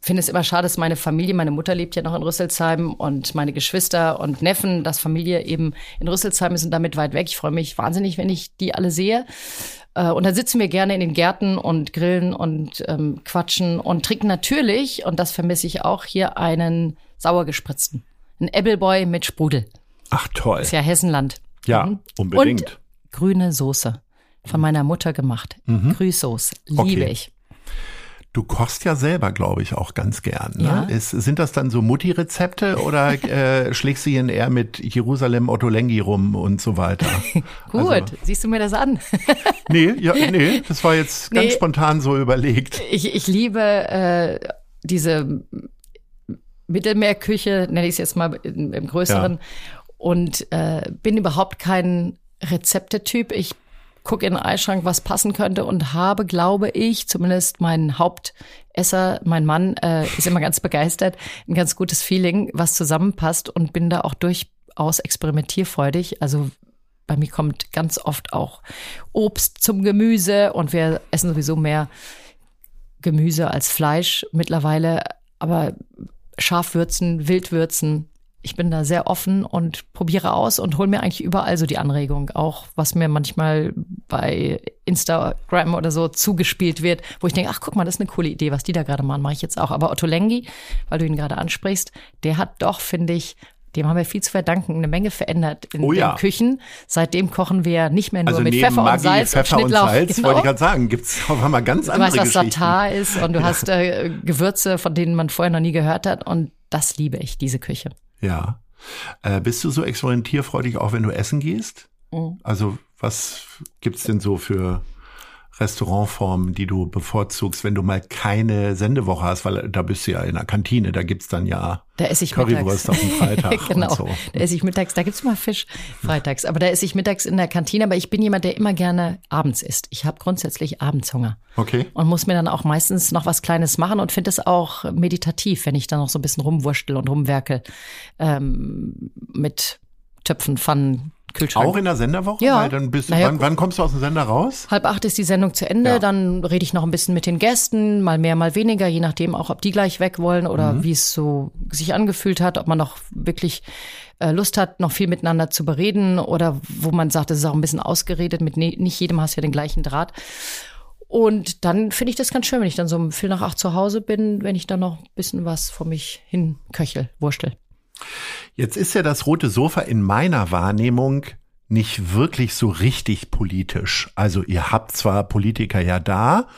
finde es immer schade, dass meine Familie, meine Mutter lebt ja noch in Rüsselsheim und meine Geschwister und Neffen, dass Familie eben in Rüsselsheim ist und damit weit weg. Ich freue mich wahnsinnig, wenn ich die alle sehe. Äh, und dann sitzen wir gerne in den Gärten und grillen und ähm, quatschen und trinken natürlich, und das vermisse ich auch, hier einen sauergespritzten. Ein Appleboy mit Sprudel. Ach toll. ist ja Hessenland. Ja, mhm. unbedingt. Und grüne Soße. Von meiner Mutter gemacht. Mhm. Grüßsoße. Liebe okay. ich. Du kochst ja selber, glaube ich, auch ganz gern. Ne? Ja. Ist, sind das dann so Mutti-Rezepte oder äh, schlägst du ihn eher mit Jerusalem Otto Lengi rum und so weiter? Gut, also, siehst du mir das an? nee, ja, nee, das war jetzt ganz nee, spontan so überlegt. Ich, ich liebe äh, diese Mittelmeerküche, nenne ich es jetzt mal im, im Größeren, ja. und äh, bin überhaupt kein Rezeptetyp. Ich gucke in den Eisschrank, was passen könnte und habe, glaube ich, zumindest mein Hauptesser, mein Mann, äh, ist immer ganz begeistert, ein ganz gutes Feeling, was zusammenpasst und bin da auch durchaus experimentierfreudig. Also bei mir kommt ganz oft auch Obst zum Gemüse und wir essen sowieso mehr Gemüse als Fleisch mittlerweile, aber Schafwürzen, Wildwürzen, ich bin da sehr offen und probiere aus und hole mir eigentlich überall so die Anregung, auch was mir manchmal bei Instagram oder so zugespielt wird, wo ich denke, ach guck mal, das ist eine coole Idee, was die da gerade machen, mache ich jetzt auch. Aber Otto Lengi, weil du ihn gerade ansprichst, der hat doch, finde ich, dem haben wir viel zu verdanken, eine Menge verändert in Oh ja. den Küchen. Seitdem kochen wir nicht mehr nur Also mit Pfeffer Maggi, und Salz Pfeffer und und. Salz, genau. wollte ich gerade sagen, gibt's auf einmal ganz Du andere weißt, was. Satar ist und du hast äh, Gewürze, von denen man vorher noch nie gehört hat. Und das liebe ich, diese Küche. Ja. Äh, bist du so experimentierfreudig auch, wenn du essen gehst? Mhm. Also was gibt's denn so für Restaurantformen, die du bevorzugst, wenn du mal keine Sendewoche hast? Weil da bist du ja in der Kantine, da gibt's dann ja Da esse ich Currywurst mittags. auf dem Freitag genau. so. Da esse ich mittags, da gibt's immer Fisch freitags. Aber da esse ich mittags in der Kantine. Aber ich bin jemand, der immer gerne abends isst. Ich habe grundsätzlich Abendshunger. Okay. und muss mir dann auch meistens noch was Kleines machen und finde es auch meditativ, wenn ich dann noch so ein bisschen rumwurschtel und rumwerkel ähm, mit Töpfen, Pfannen, Kühlschrank. Auch in der Senderwoche? Ja. Weil dann bist du, Naja, wann, wann kommst du aus dem Sender raus? Halb acht ist die Sendung zu Ende, Ja. dann rede ich noch ein bisschen mit den Gästen, mal mehr, mal weniger, je nachdem auch, ob die gleich weg wollen oder Mhm. wie es so sich angefühlt hat, ob man noch wirklich äh, Lust hat, noch viel miteinander zu bereden oder wo man sagt, es ist auch ein bisschen ausgeredet, mit ne nicht jedem hast du ja den gleichen Draht. Und dann finde ich das ganz schön, wenn ich dann so um viel nach acht zu Hause bin, wenn ich dann noch ein bisschen was vor mich hin köchel, wurstel. Jetzt ist ja das rote Sofa in meiner Wahrnehmung nicht wirklich so richtig politisch. Also ihr habt zwar Politiker ja da,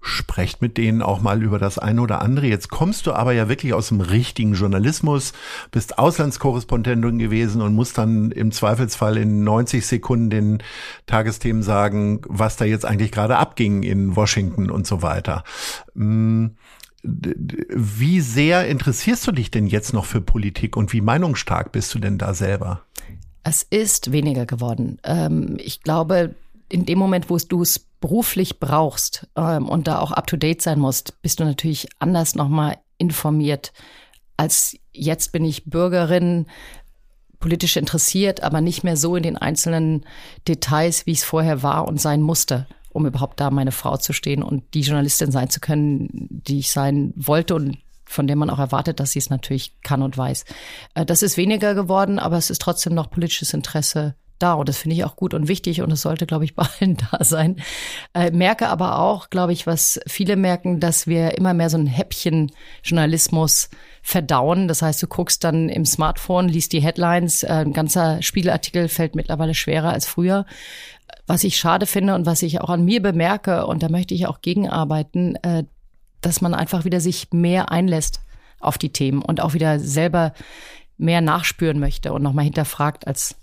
sprecht mit denen auch mal über das eine oder andere. Jetzt kommst du aber ja wirklich aus dem richtigen Journalismus, bist Auslandskorrespondentin gewesen und musst dann im Zweifelsfall in 90 Sekunden den Tagesthemen sagen, was da jetzt eigentlich gerade abging in Washington und so weiter. D- Wie sehr interessierst du dich denn jetzt noch für Politik und wie meinungsstark bist du denn da selber? Es ist weniger geworden. Ähm, ich glaube, in dem Moment, wo du es beruflich brauchst ähm, und da auch up-to-date sein musst, bist du natürlich anders nochmal informiert. Als jetzt bin ich Bürgerin, politisch interessiert, aber nicht mehr so in den einzelnen Details, wie es vorher war und sein musste, um überhaupt da meine Frau zu stehen und die Journalistin sein zu können, die ich sein wollte und von der man auch erwartet, dass sie es natürlich kann und weiß. Äh, Das ist weniger geworden, aber es ist trotzdem noch politisches Interesse da und das finde ich auch gut und wichtig und es sollte, glaube ich, bei allen da sein. Äh, merke aber auch, glaube ich, was viele merken, dass wir immer mehr so ein Häppchen Journalismus verdauen. Das heißt, du guckst dann im Smartphone, liest die Headlines, äh, ein ganzer Spiegelartikel fällt mittlerweile schwerer als früher. Was ich schade finde und was ich auch an mir bemerke, und da möchte ich auch gegenarbeiten, äh, dass man einfach wieder sich mehr einlässt auf die Themen und auch wieder selber mehr nachspüren möchte und nochmal hinterfragt, als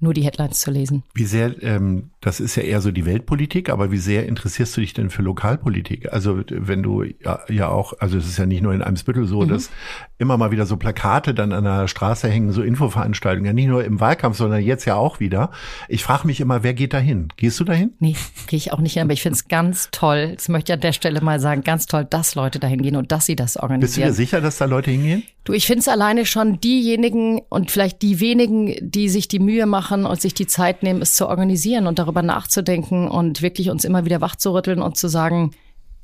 nur die Headlines zu lesen. Wie sehr, ähm, das ist ja eher so die Weltpolitik, aber wie sehr interessierst du dich denn für Lokalpolitik? Also wenn du ja, ja auch, also es ist ja nicht nur in Eimsbüttel so, Mhm. dass immer mal wieder so Plakate dann an der Straße hängen, so Infoveranstaltungen, ja nicht nur im Wahlkampf, sondern jetzt ja auch wieder. Ich frage mich immer, wer geht da hin? Gehst du dahin? Nee, gehe ich auch nicht hin, aber ich finde es ganz toll, das möchte ich an der Stelle mal sagen, ganz toll, dass Leute dahin gehen und dass sie das Bist du organisieren. dir sicher, dass da Leute hingehen? Du, ich finde es alleine schon diejenigen und vielleicht die wenigen, die sich die Mühe machen und sich die Zeit nehmen, es zu organisieren und darüber nachzudenken und wirklich uns immer wieder wachzurütteln und zu sagen,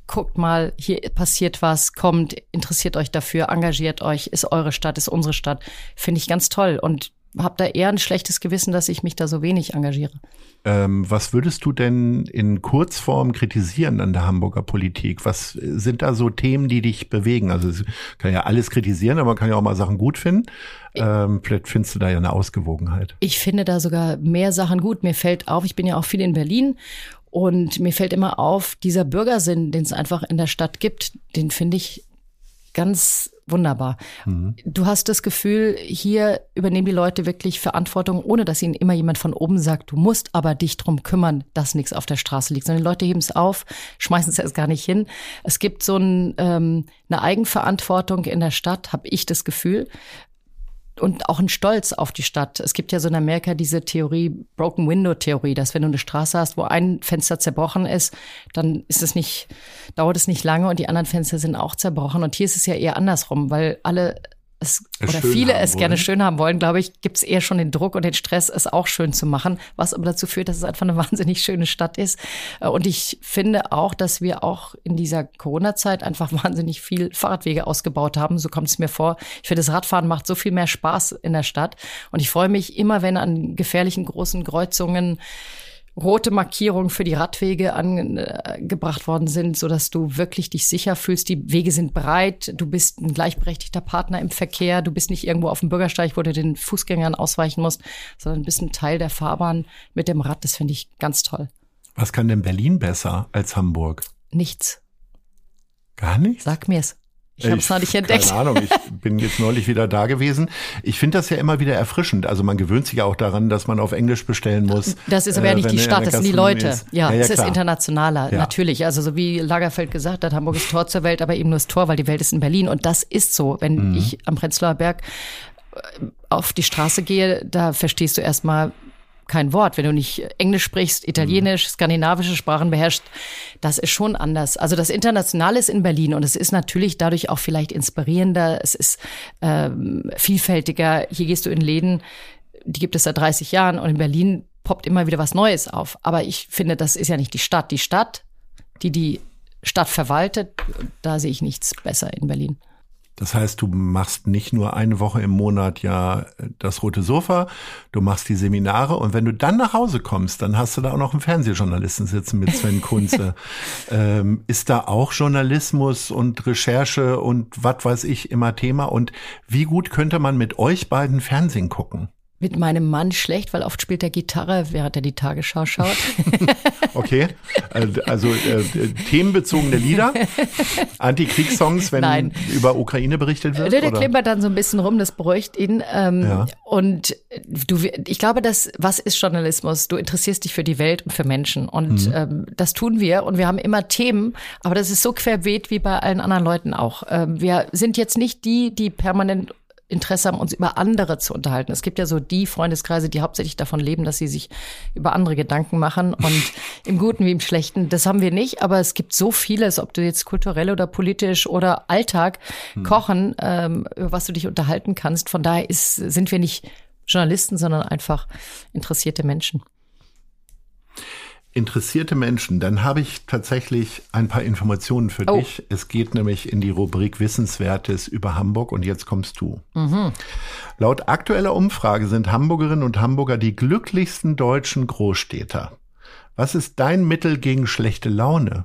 guckt mal, hier passiert was, kommt, interessiert euch dafür, engagiert euch, ist eure Stadt, ist unsere Stadt. Finde ich ganz toll und habe da eher ein schlechtes Gewissen, dass ich mich da so wenig engagiere. Ähm, was würdest du denn in Kurzform kritisieren an der Hamburger Politik? Was sind da so Themen, die dich bewegen? Also es kann ja alles kritisieren, aber man kann ja auch mal Sachen gut finden. Ähm, vielleicht findest du da ja eine Ausgewogenheit. Ich finde da sogar mehr Sachen gut. Mir fällt auf, ich bin ja auch viel in Berlin und mir fällt immer auf, dieser Bürgersinn, den es einfach in der Stadt gibt, den finde ich ganz wunderbar. Du hast das Gefühl, hier übernehmen die Leute wirklich Verantwortung, ohne dass ihnen immer jemand von oben sagt, du musst aber dich drum kümmern, dass nichts auf der Straße liegt, sondern die Leute heben es auf, schmeißen es erst gar nicht hin. Es gibt so ein, ähm, eine Eigenverantwortung in der Stadt, habe ich das Gefühl und auch ein Stolz auf die Stadt. Es gibt ja so in Amerika diese Theorie, Broken Window Theorie, dass wenn du eine Straße hast, wo ein Fenster zerbrochen ist, dann ist es nicht, dauert es nicht lange und die anderen Fenster sind auch zerbrochen. Und hier ist es ja eher andersrum, weil alle es, Es oder viele es gerne schön haben wollen, glaube ich, gibt es eher schon den Druck und den Stress, es auch schön zu machen, was aber dazu führt, dass es einfach eine wahnsinnig schöne Stadt ist. Äh, Und ich finde auch, dass wir auch in dieser Corona-Zeit einfach wahnsinnig viel Fahrradwege ausgebaut haben. So kommt es mir vor. Ich finde, das Radfahren macht so viel mehr Spaß in der Stadt. Und ich freue mich immer, wenn an gefährlichen großen Kreuzungen rote Markierungen für die Radwege angebracht worden sind, so dass du wirklich dich sicher fühlst. Die Wege sind breit, du bist ein gleichberechtigter Partner im Verkehr, du bist nicht irgendwo auf dem Bürgersteig, wo du den Fußgängern ausweichen musst, sondern bist ein Teil der Fahrbahn mit dem Rad. Das finde ich ganz toll. Was kann denn Berlin besser als Hamburg? Nichts. Gar nichts? Sag mir's. Ich habe es noch nicht entdeckt. Keine Ahnung, ich bin jetzt neulich wieder da gewesen. Ich finde das ja immer wieder erfrischend. Also man gewöhnt sich ja auch daran, dass man auf Englisch bestellen muss. Das ist aber äh, ja nicht die Stadt, das sind die Leute. Ist. Ja, ja, ja, es ist internationaler, ja. natürlich. Also so wie Lagerfeld gesagt hat, Hamburg ist Tor zur Welt, aber eben nur das Tor, weil die Welt ist in Berlin. Und das ist so. Wenn mhm. ich am Prenzlauer Berg äh, auf die Straße gehe, da verstehst du erstmal, kein Wort. Wenn du nicht Englisch sprichst, Italienisch, skandinavische Sprachen beherrschst, das ist schon anders. Also das Internationale ist in Berlin und es ist natürlich dadurch auch vielleicht inspirierender, es ist ähm, vielfältiger. Hier gehst du in Läden, die gibt es seit 30 Jahren und in Berlin poppt immer wieder was Neues auf. Aber ich finde, das ist ja nicht die Stadt. Die Stadt, die die Stadt verwaltet, da sehe ich nichts besser in Berlin. Das heißt, du machst nicht nur eine Woche im Monat ja das rote Sofa, du machst die Seminare und wenn du dann nach Hause kommst, dann hast du da auch noch einen Fernsehjournalisten sitzen mit Sven Kunze. ähm, ist da auch Journalismus und Recherche und was weiß ich immer Thema? Und wie gut könnte man mit euch beiden Fernsehen gucken? Mit meinem Mann schlecht, weil oft spielt er Gitarre, während er die Tagesschau schaut. okay, also äh, themenbezogene Lieder, Antikriegssongs, wenn Nein. über Ukraine berichtet wird? Der, der klimpert dann so ein bisschen rum, das bräucht ihn. Ähm, ja. Und du, ich glaube, dass was ist Journalismus? Du interessierst dich für die Welt und für Menschen und mhm. ähm, das tun wir und wir haben immer Themen, aber das ist so querbeet wie bei allen anderen Leuten auch. Ähm, wir sind jetzt nicht die, die permanent Interesse haben, uns über andere zu unterhalten. Es gibt ja so die Freundeskreise, die hauptsächlich davon leben, dass sie sich über andere Gedanken machen und im Guten wie im Schlechten. Das haben wir nicht, aber es gibt so vieles, ob du jetzt kulturell oder politisch oder Alltag hm. kochen, ähm, über was du dich unterhalten kannst. Von daher ist, sind wir nicht Journalisten, sondern einfach interessierte Menschen interessierte Menschen, dann habe ich tatsächlich ein paar Informationen für oh. dich. Es geht nämlich in die Rubrik Wissenswertes über Hamburg und jetzt kommst du. Mhm. Laut aktueller Umfrage sind Hamburgerinnen und Hamburger die glücklichsten deutschen Großstädter. Was ist dein Mittel gegen schlechte Laune?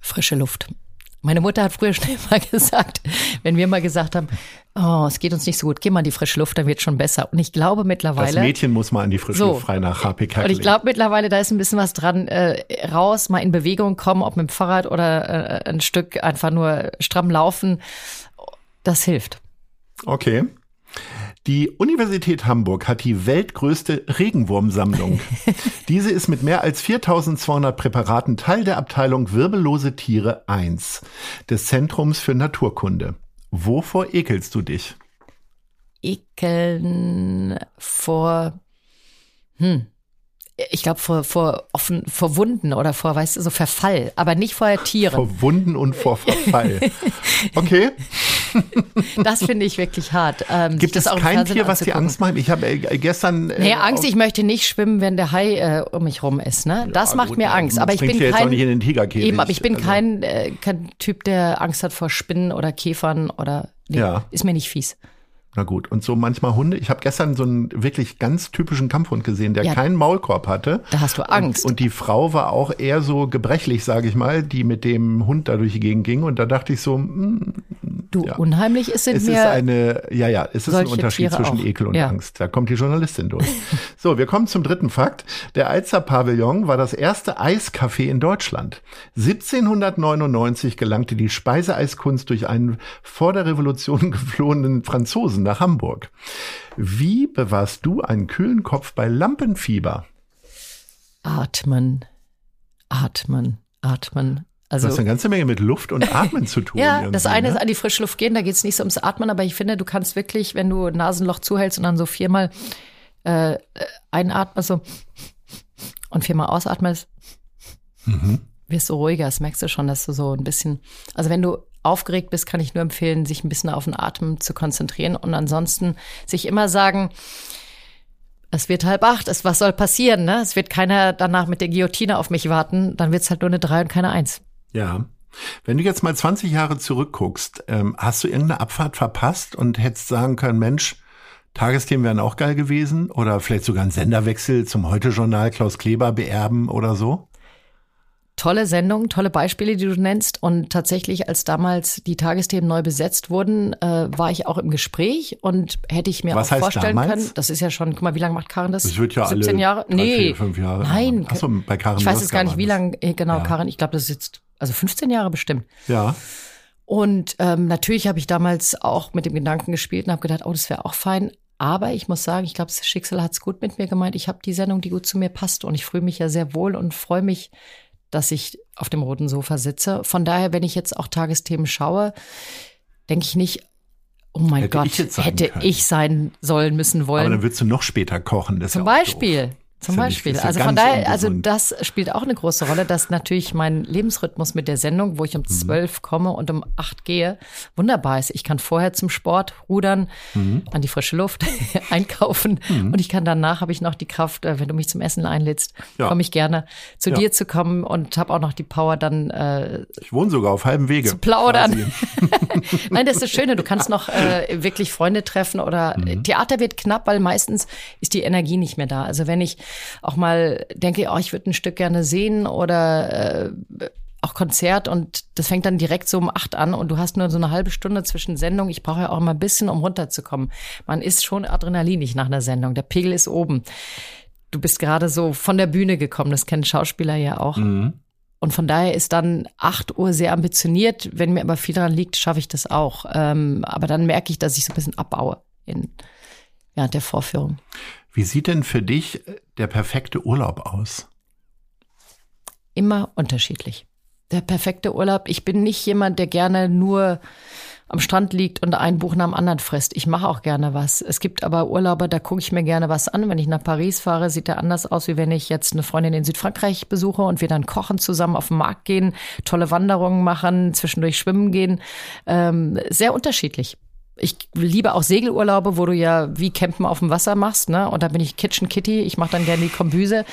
Frische Luft. Meine Mutter hat früher schnell mal gesagt, wenn wir mal gesagt haben, oh, es geht uns nicht so gut, geh mal in die frische Luft, dann wird schon besser. Und ich glaube mittlerweile. Das Mädchen muss mal in die frische so, Luft frei nach HP Kerkeling. Und ich glaube mittlerweile, da ist ein bisschen was dran, äh, raus, mal in Bewegung kommen, ob mit dem Fahrrad oder äh, ein Stück einfach nur stramm laufen. Das hilft. Okay. Die Universität Hamburg hat die weltgrößte Regenwurmsammlung. Diese ist mit mehr als 4200 Präparaten Teil der Abteilung Wirbellose Tiere 1 des Zentrums für Naturkunde. Wovor ekelst du dich? Ekeln vor, hm, ich glaube, vor, vor, offen, vor Wunden oder vor, weißt du, so Verfall, aber nicht vor Tieren. Vor Wunden und vor Verfall. Okay. das finde ich wirklich hart. Ähm, Gibt es kein Tier, was dir Angst macht? Ich habe äh, gestern. Äh, nee, Angst, ich möchte nicht schwimmen, wenn der Hai äh, um mich rum ist. Ne? Das ja, macht gut, mir Angst. Aber ich bin kein. Jetzt auch nicht in den Tigerkäfig. Eben, aber ich bin also. kein, äh, kein Typ, der Angst hat vor Spinnen oder Käfern oder. Nee, ja. Ist mir nicht fies. Na gut, und so manchmal Hunde. Ich habe gestern so einen wirklich ganz typischen Kampfhund gesehen, der ja, keinen Maulkorb hatte. Da hast du Angst. Und, und die Frau war auch eher so gebrechlich, sage ich mal, die mit dem Hund da durch die Gegend ging. Und da dachte ich so, mh, mm, du ja. unheimlich ist es ist eine, ja ja, es ist ein Unterschied Tiere zwischen auch. Ekel und ja. Angst. Da kommt die Journalistin durch. so, wir kommen zum dritten Fakt. Der Alzer Pavillon war das erste Eiscafé in Deutschland. 1799 gelangte die Speiseeiskunst durch einen vor der Revolution geflohenen Franzosen Reisen nach Hamburg. Wie bewahrst du einen kühlen Kopf bei Lampenfieber? Atmen, atmen, atmen. Also, das hat eine ganze Menge mit Luft und Atmen zu tun. ja, das eine ne? ist an die frische Luft gehen, da geht es nicht so ums Atmen, aber ich finde, du kannst wirklich, wenn du Nasenloch zuhältst und dann so viermal äh, einatmest so, und viermal ausatmest, mhm. wirst du ruhiger. Das merkst du schon, dass du so ein bisschen, also wenn du aufgeregt bist, kann ich nur empfehlen, sich ein bisschen auf den Atem zu konzentrieren und ansonsten sich immer sagen, es wird halb acht, es, was soll passieren? Ne? Es wird keiner danach mit der Guillotine auf mich warten, dann wird es halt nur eine drei und keine eins. Ja. Wenn du jetzt mal 20 Jahre zurückguckst, ähm, hast du irgendeine Abfahrt verpasst und hättest sagen können, Mensch, Tagesthemen wären auch geil gewesen oder vielleicht sogar ein Senderwechsel zum Heute-Journal Klaus Kleber beerben oder so? Tolle Sendung, tolle Beispiele, die du nennst. Und tatsächlich, als damals die Tagesthemen neu besetzt wurden, äh, war ich auch im Gespräch und hätte ich mir Was auch vorstellen damals? können. Das ist ja schon, guck mal, wie lange macht Karin das? Das wird ja 17 alle Jahre? drei, nee, vier, fünf Jahre. Nein, Ach so, bei Karin ich weiß jetzt gar nicht, wie lange, äh, genau, Ja. Karin, ich glaube, das ist jetzt, also 15 Jahre bestimmt. Ja. Und ähm, natürlich habe ich damals auch mit dem Gedanken gespielt und habe gedacht, oh, das wäre auch fein. Aber ich muss sagen, ich glaube, das Schicksal hat es gut mit mir gemeint. Ich habe die Sendung, die gut zu mir passt. Und ich fühle mich ja sehr wohl und freue mich, dass ich auf dem roten Sofa sitze. Von daher, wenn ich jetzt auch Tagesthemen schaue, denke ich nicht, oh mein Hätte Gott, ich hätte können. ich sein sollen, müssen wollen. Aber dann würdest du noch später kochen. Das Zum ja Beispiel. doof. Zum ja Beispiel. ja also von daher, also ungesund. das spielt auch eine große Rolle, dass natürlich mein Lebensrhythmus mit der Sendung, wo ich Mhm. um zwölf komme und um acht gehe, wunderbar ist. Ich kann vorher zum Sport rudern, Mhm. an die frische Luft, einkaufen und ich kann danach habe ich noch die Kraft, äh, wenn du mich zum Essen einlädst, Ja. komme ich gerne zu Ja. dir zu kommen und habe auch noch die Power dann äh, Ich wohne sogar auf halbem Wege. zu plaudern. Nein, das ist das Schöne. Du kannst noch äh, wirklich Freunde treffen oder Mhm. Theater wird knapp, weil meistens ist die Energie nicht mehr da. Also wenn ich auch mal denke, oh, ich würde ein Stück gerne sehen oder äh, auch Konzert und das fängt dann direkt so um acht an und du hast nur so eine halbe Stunde zwischen Sendung. Ich brauche ja auch mal ein bisschen, um runterzukommen. Man ist schon adrenalinig nach einer Sendung. Der Pegel ist oben. Du bist gerade so von der Bühne gekommen. Das kennen Schauspieler ja auch. Mhm. Und von daher ist dann 8 Uhr sehr ambitioniert. Wenn mir aber viel daran liegt, schaffe ich das auch. Ähm, aber dann merke ich, dass ich so ein bisschen abbaue in ja, der Vorführung. Wie sieht denn für dich der perfekte Urlaub aus? Immer unterschiedlich. Der perfekte Urlaub. Ich bin nicht jemand, der gerne nur am Strand liegt und ein Buch nach dem anderen frisst. Ich mache auch gerne was. Es gibt aber Urlauber, da gucke ich mir gerne was an. Wenn ich nach Paris fahre, sieht der anders aus, wie wenn ich jetzt eine Freundin in Südfrankreich besuche und wir dann kochen zusammen auf den Markt gehen, tolle Wanderungen machen, zwischendurch schwimmen gehen. Ähm, sehr unterschiedlich. Ich liebe auch Segelurlaube, wo du ja wie Campen auf dem Wasser machst, ne? Und da bin ich Kitchen Kitty. Ich mache dann gerne die Kombüse.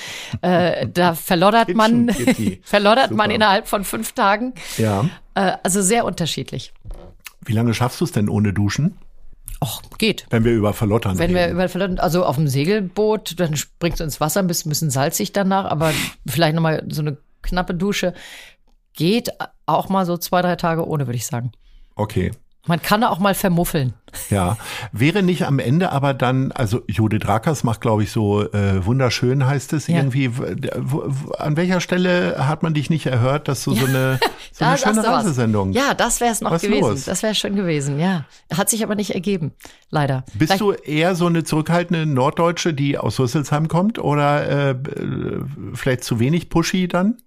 Äh, da verloddert man, verloddert man Super. innerhalb von fünf Tagen. Ja. Äh, also sehr unterschiedlich. Wie lange schaffst du es denn ohne Duschen? Och, geht. Wenn wir über Verlottern Wenn wir reden. über verloddern, also auf dem Segelboot, dann springst du ins Wasser, bist ein bisschen salzig danach, aber vielleicht nochmal so eine knappe Dusche. Geht auch mal so zwei, drei Tage ohne, würde ich sagen. Okay. Man kann auch mal vermuffeln. Ja, wäre nicht am Ende aber dann, also Judith Rakers macht, glaube ich, so äh, wunderschön heißt es Ja. irgendwie. An welcher Stelle hat man dich nicht erhört, dass du so eine, so eine schöne. Reisesendung? Ja, das wäre es noch Was gewesen. los? Das wäre schön gewesen, ja. Hat sich aber nicht ergeben, leider. Bist Vielleicht- du eher so eine zurückhaltende Norddeutsche, die aus Rüsselsheim kommt, oder äh, b- vielleicht zu wenig pushy dann?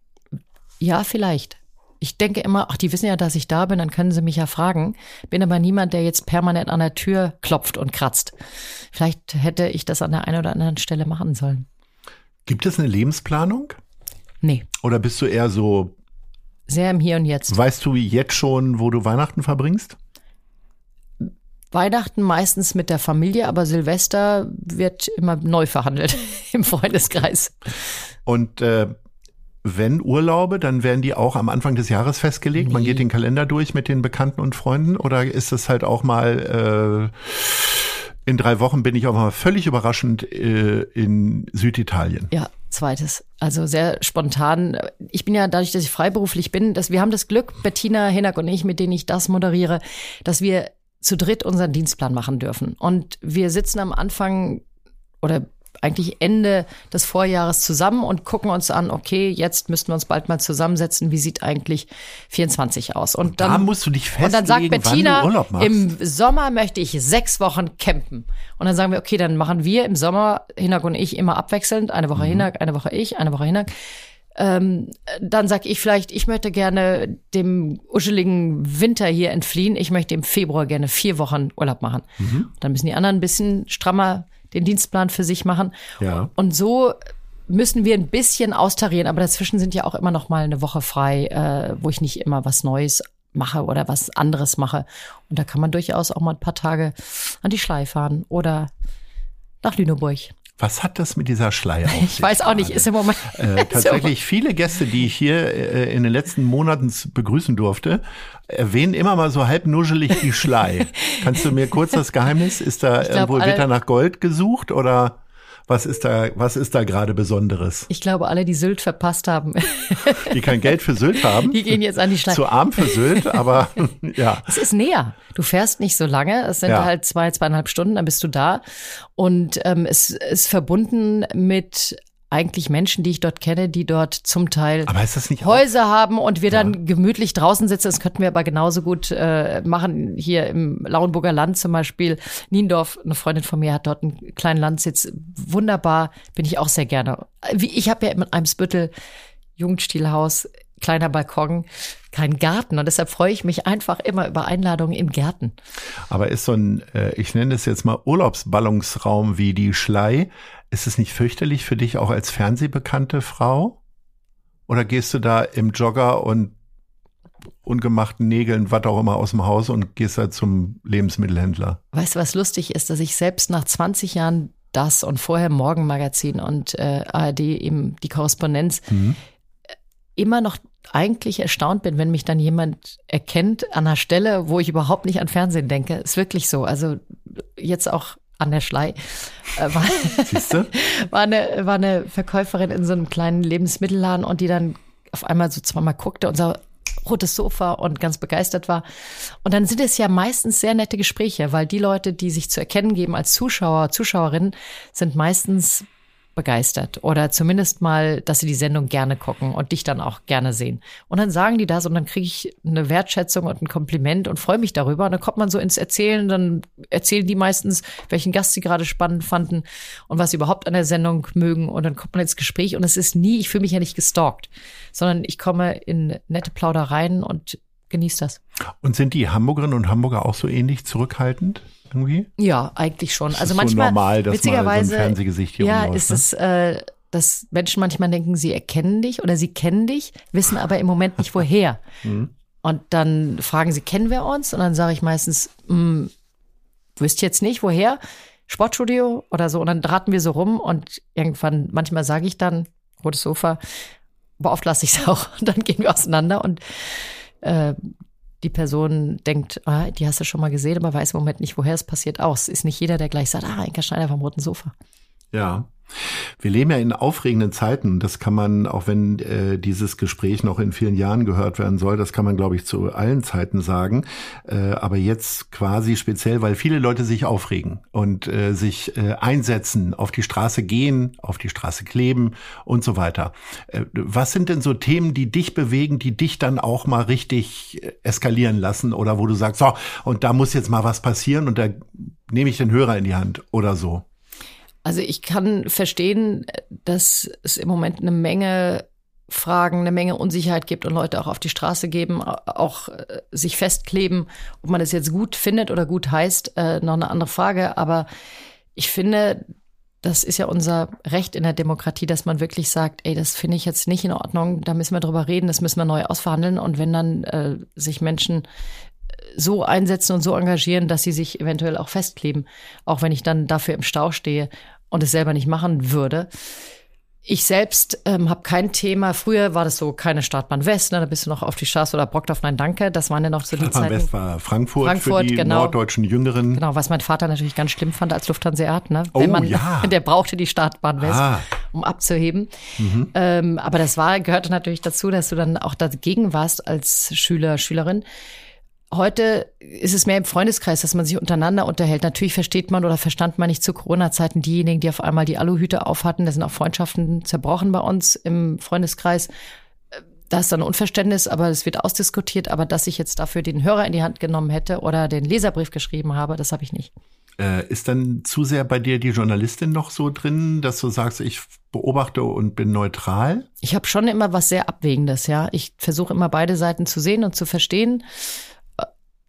Ja, vielleicht. Ich denke immer, ach, die wissen ja, dass ich da bin, dann können sie mich ja fragen. Bin aber niemand, der jetzt permanent an der Tür klopft und kratzt. Vielleicht hätte ich das an der einen oder anderen Stelle machen sollen. Gibt es eine Lebensplanung? Nee, Oder bist du eher so, sehr im Hier und Jetzt. weißt du jetzt schon, wo du Weihnachten verbringst? Weihnachten meistens mit der Familie, aber Silvester wird immer neu verhandelt im Freundeskreis. Und äh, wenn Urlaube, dann werden die auch am Anfang des Jahres festgelegt. Man geht den Kalender durch mit den Bekannten und Freunden oder ist es halt auch mal äh, in drei Wochen bin ich auch mal völlig überraschend äh, in Süditalien. Ja, zweites. Also sehr spontan. Ich bin ja dadurch, dass ich freiberuflich bin, dass wir haben das Glück, Bettina Hinak und ich, mit denen ich das moderiere, dass wir zu dritt unseren Dienstplan machen dürfen. Und wir sitzen am Anfang oder eigentlich Ende des Vorjahres zusammen und gucken uns an, okay, jetzt müssten wir uns bald mal zusammensetzen, wie sieht eigentlich 24 aus? Und dann da musst du dich festlegen, und dann sagt wann Bettina, du Urlaub machst. im Sommer möchte ich sechs Wochen campen. Und dann sagen wir, okay, dann machen wir im Sommer, Hinak und ich, immer abwechselnd. Eine Mhm. Woche Hinak, eine Woche ich, eine Woche Hinak. Ähm, dann sag ich vielleicht, ich möchte gerne dem uscheligen Winter hier entfliehen. Ich möchte im Februar gerne vier Wochen Urlaub machen. Mhm. Dann müssen die anderen ein bisschen strammer den Dienstplan für sich machen. Ja. Und so müssen wir ein bisschen austarieren, aber dazwischen sind ja auch immer noch mal eine Woche frei, äh, wo ich nicht immer was Neues mache oder was anderes mache. Und da kann man durchaus auch mal ein paar Tage an die Schlei fahren oder nach Lüneburg. Was hat das mit dieser Schleier auf Ich weiß auch nicht, ist im Moment. Äh, tatsächlich viele Gäste, die ich hier äh, in den letzten Monaten begrüßen durfte, erwähnen immer mal so halb nuschelig die Schlei. Kannst du mir kurz das Geheimnis? Ist da glaub, irgendwo wird da nach Gold gesucht oder? Was ist da, was ist da gerade Besonderes? Ich glaube, alle, die Sylt verpasst haben. Die kein Geld für Sylt haben. Die gehen jetzt an die Schleife. Zu arm für Sylt, aber ja. Es ist näher. Du fährst nicht so lange. Es sind Ja. halt zwei, zweieinhalb Stunden, dann bist du da. Und ähm, es ist verbunden mit eigentlich Menschen, die ich dort kenne, die dort zum Teil nicht auch? Häuser haben und wir dann gemütlich draußen sitzen. Das könnten wir aber genauso gut äh, machen. Hier im Lauenburger Land zum Beispiel. Niendorf, eine Freundin von mir hat dort einen kleinen Landsitz. Wunderbar, bin ich auch sehr gerne. Wie, ich habe ja in Eimsbüttel Jugendstilhaus, kleiner Balkon, keinen Garten. Und deshalb freue ich mich einfach immer über Einladungen in Gärten. Aber ist so ein, äh, ich nenne es jetzt mal Urlaubsballungsraum wie die Schlei, ist es nicht fürchterlich für dich auch als fernsehbekannte Frau? Oder gehst du da im Jogger und ungemachten Nägeln, was auch immer, aus dem Haus und gehst da zum Lebensmittelhändler? Weißt du, was lustig ist, dass ich selbst nach 20 Jahren das und vorher Morgenmagazin und äh, ARD eben die Korrespondenz Mhm. immer noch eigentlich erstaunt bin, wenn mich dann jemand erkennt an einer Stelle, wo ich überhaupt nicht an Fernsehen denke. Ist wirklich so. Also jetzt auch an der Schlei. Äh, war, war, eine, war eine Verkäuferin in so einem kleinen Lebensmittelladen und die dann auf einmal so zweimal guckte und sah, rotes Sofa und ganz begeistert war. Und dann sind es ja meistens sehr nette Gespräche, weil die Leute, die sich zu erkennen geben als Zuschauer, Zuschauerinnen, sind meistens begeistert oder zumindest mal, dass sie die Sendung gerne gucken und dich dann auch gerne sehen. Und dann sagen die das und dann kriege ich eine Wertschätzung und ein Kompliment und freue mich darüber. Und dann kommt man so ins Erzählen, dann erzählen die meistens, welchen Gast sie gerade spannend fanden und was sie überhaupt an der Sendung mögen. Und dann kommt man ins Gespräch und es ist nie, ich fühle mich ja nicht gestalkt, sondern ich komme in nette Plaudereien und genieße das. Und sind die Hamburgerinnen und Hamburger auch so ähnlich zurückhaltend irgendwie? Ja, eigentlich schon. Also ist manchmal so normal, dass mal so ein witzigerweise Fernsehgesicht hier ja, rumläuft, ist ne? es, äh, dass Menschen manchmal denken, sie erkennen dich oder sie kennen dich, wissen aber im Moment nicht woher. Mhm. Und dann fragen sie, kennen wir uns? Und dann sage ich meistens, hm, wüsst jetzt nicht woher, Sportstudio oder so. Und dann raten wir so rum und irgendwann, manchmal sage ich dann, rotes Sofa, aber oft lasse ich es auch und dann gehen wir auseinander und äh, die Person denkt, ah, die hast du schon mal gesehen, aber weiß im Moment nicht, woher es passiert auch. Es ist nicht jeder, der gleich sagt, ah, Inka Schneider vom roten Sofa. Ja. Wir leben ja in aufregenden Zeiten. Das kann man, auch wenn äh, dieses Gespräch noch in vielen Jahren gehört werden soll, das kann man, glaube ich, zu allen Zeiten sagen. Äh, aber jetzt quasi speziell, weil viele Leute sich aufregen und äh, sich äh, einsetzen, auf die Straße gehen, auf die Straße kleben und so weiter. Äh, was sind denn so Themen, die dich bewegen, die dich dann auch mal richtig äh, eskalieren lassen oder wo du sagst, so, und da muss jetzt mal was passieren und da nehme ich den Hörer in die Hand oder so? Also ich kann verstehen, dass es im Moment eine Menge Fragen, eine Menge Unsicherheit gibt und Leute auch auf die Straße geben, auch äh, sich festkleben. Ob man das jetzt gut findet oder gut heißt, äh, noch eine andere Frage. Aber ich finde, das ist ja unser Recht in der Demokratie, dass man wirklich sagt, ey, das finde ich jetzt nicht in Ordnung, da müssen wir drüber reden, das müssen wir neu ausverhandeln. Und wenn dann äh, sich Menschen so einsetzen und so engagieren, dass sie sich eventuell auch festkleben, auch wenn ich dann dafür im Stau stehe und es selber nicht machen würde. Ich selbst ähm, habe kein Thema. Früher war das so keine Startbahn West, ne? da bist du noch auf die Straße oder Brockdorf, nein, danke. Das waren ja noch so die Startbahn Zeiten. West war Frankfurt, Frankfurt, für die genau. norddeutschen Jüngeren. Genau, was mein Vater natürlich ganz schlimm fand als Lufthanseat, ne? Oh, Wenn man, ja. Der brauchte die Startbahn West, Ah. um abzuheben. Ähm, aber das war, gehörte natürlich dazu, dass du dann auch dagegen warst als Schüler, Schülerin. Heute ist es mehr im Freundeskreis, dass man sich untereinander unterhält. Natürlich versteht man oder verstand man nicht zu Corona-Zeiten diejenigen, die auf einmal die Aluhüte aufhatten. Da sind auch Freundschaften zerbrochen bei uns im Freundeskreis. Da ist dann Unverständnis, aber es wird ausdiskutiert. Aber dass ich jetzt dafür den Hörer in die Hand genommen hätte oder den Leserbrief geschrieben habe, das habe ich nicht. Äh, ist dann zu sehr bei dir die Journalistin noch so drin, dass du sagst, ich beobachte und bin neutral? Ich habe schon immer was sehr Abwägendes, ja. Ich versuche immer beide Seiten zu sehen und zu verstehen.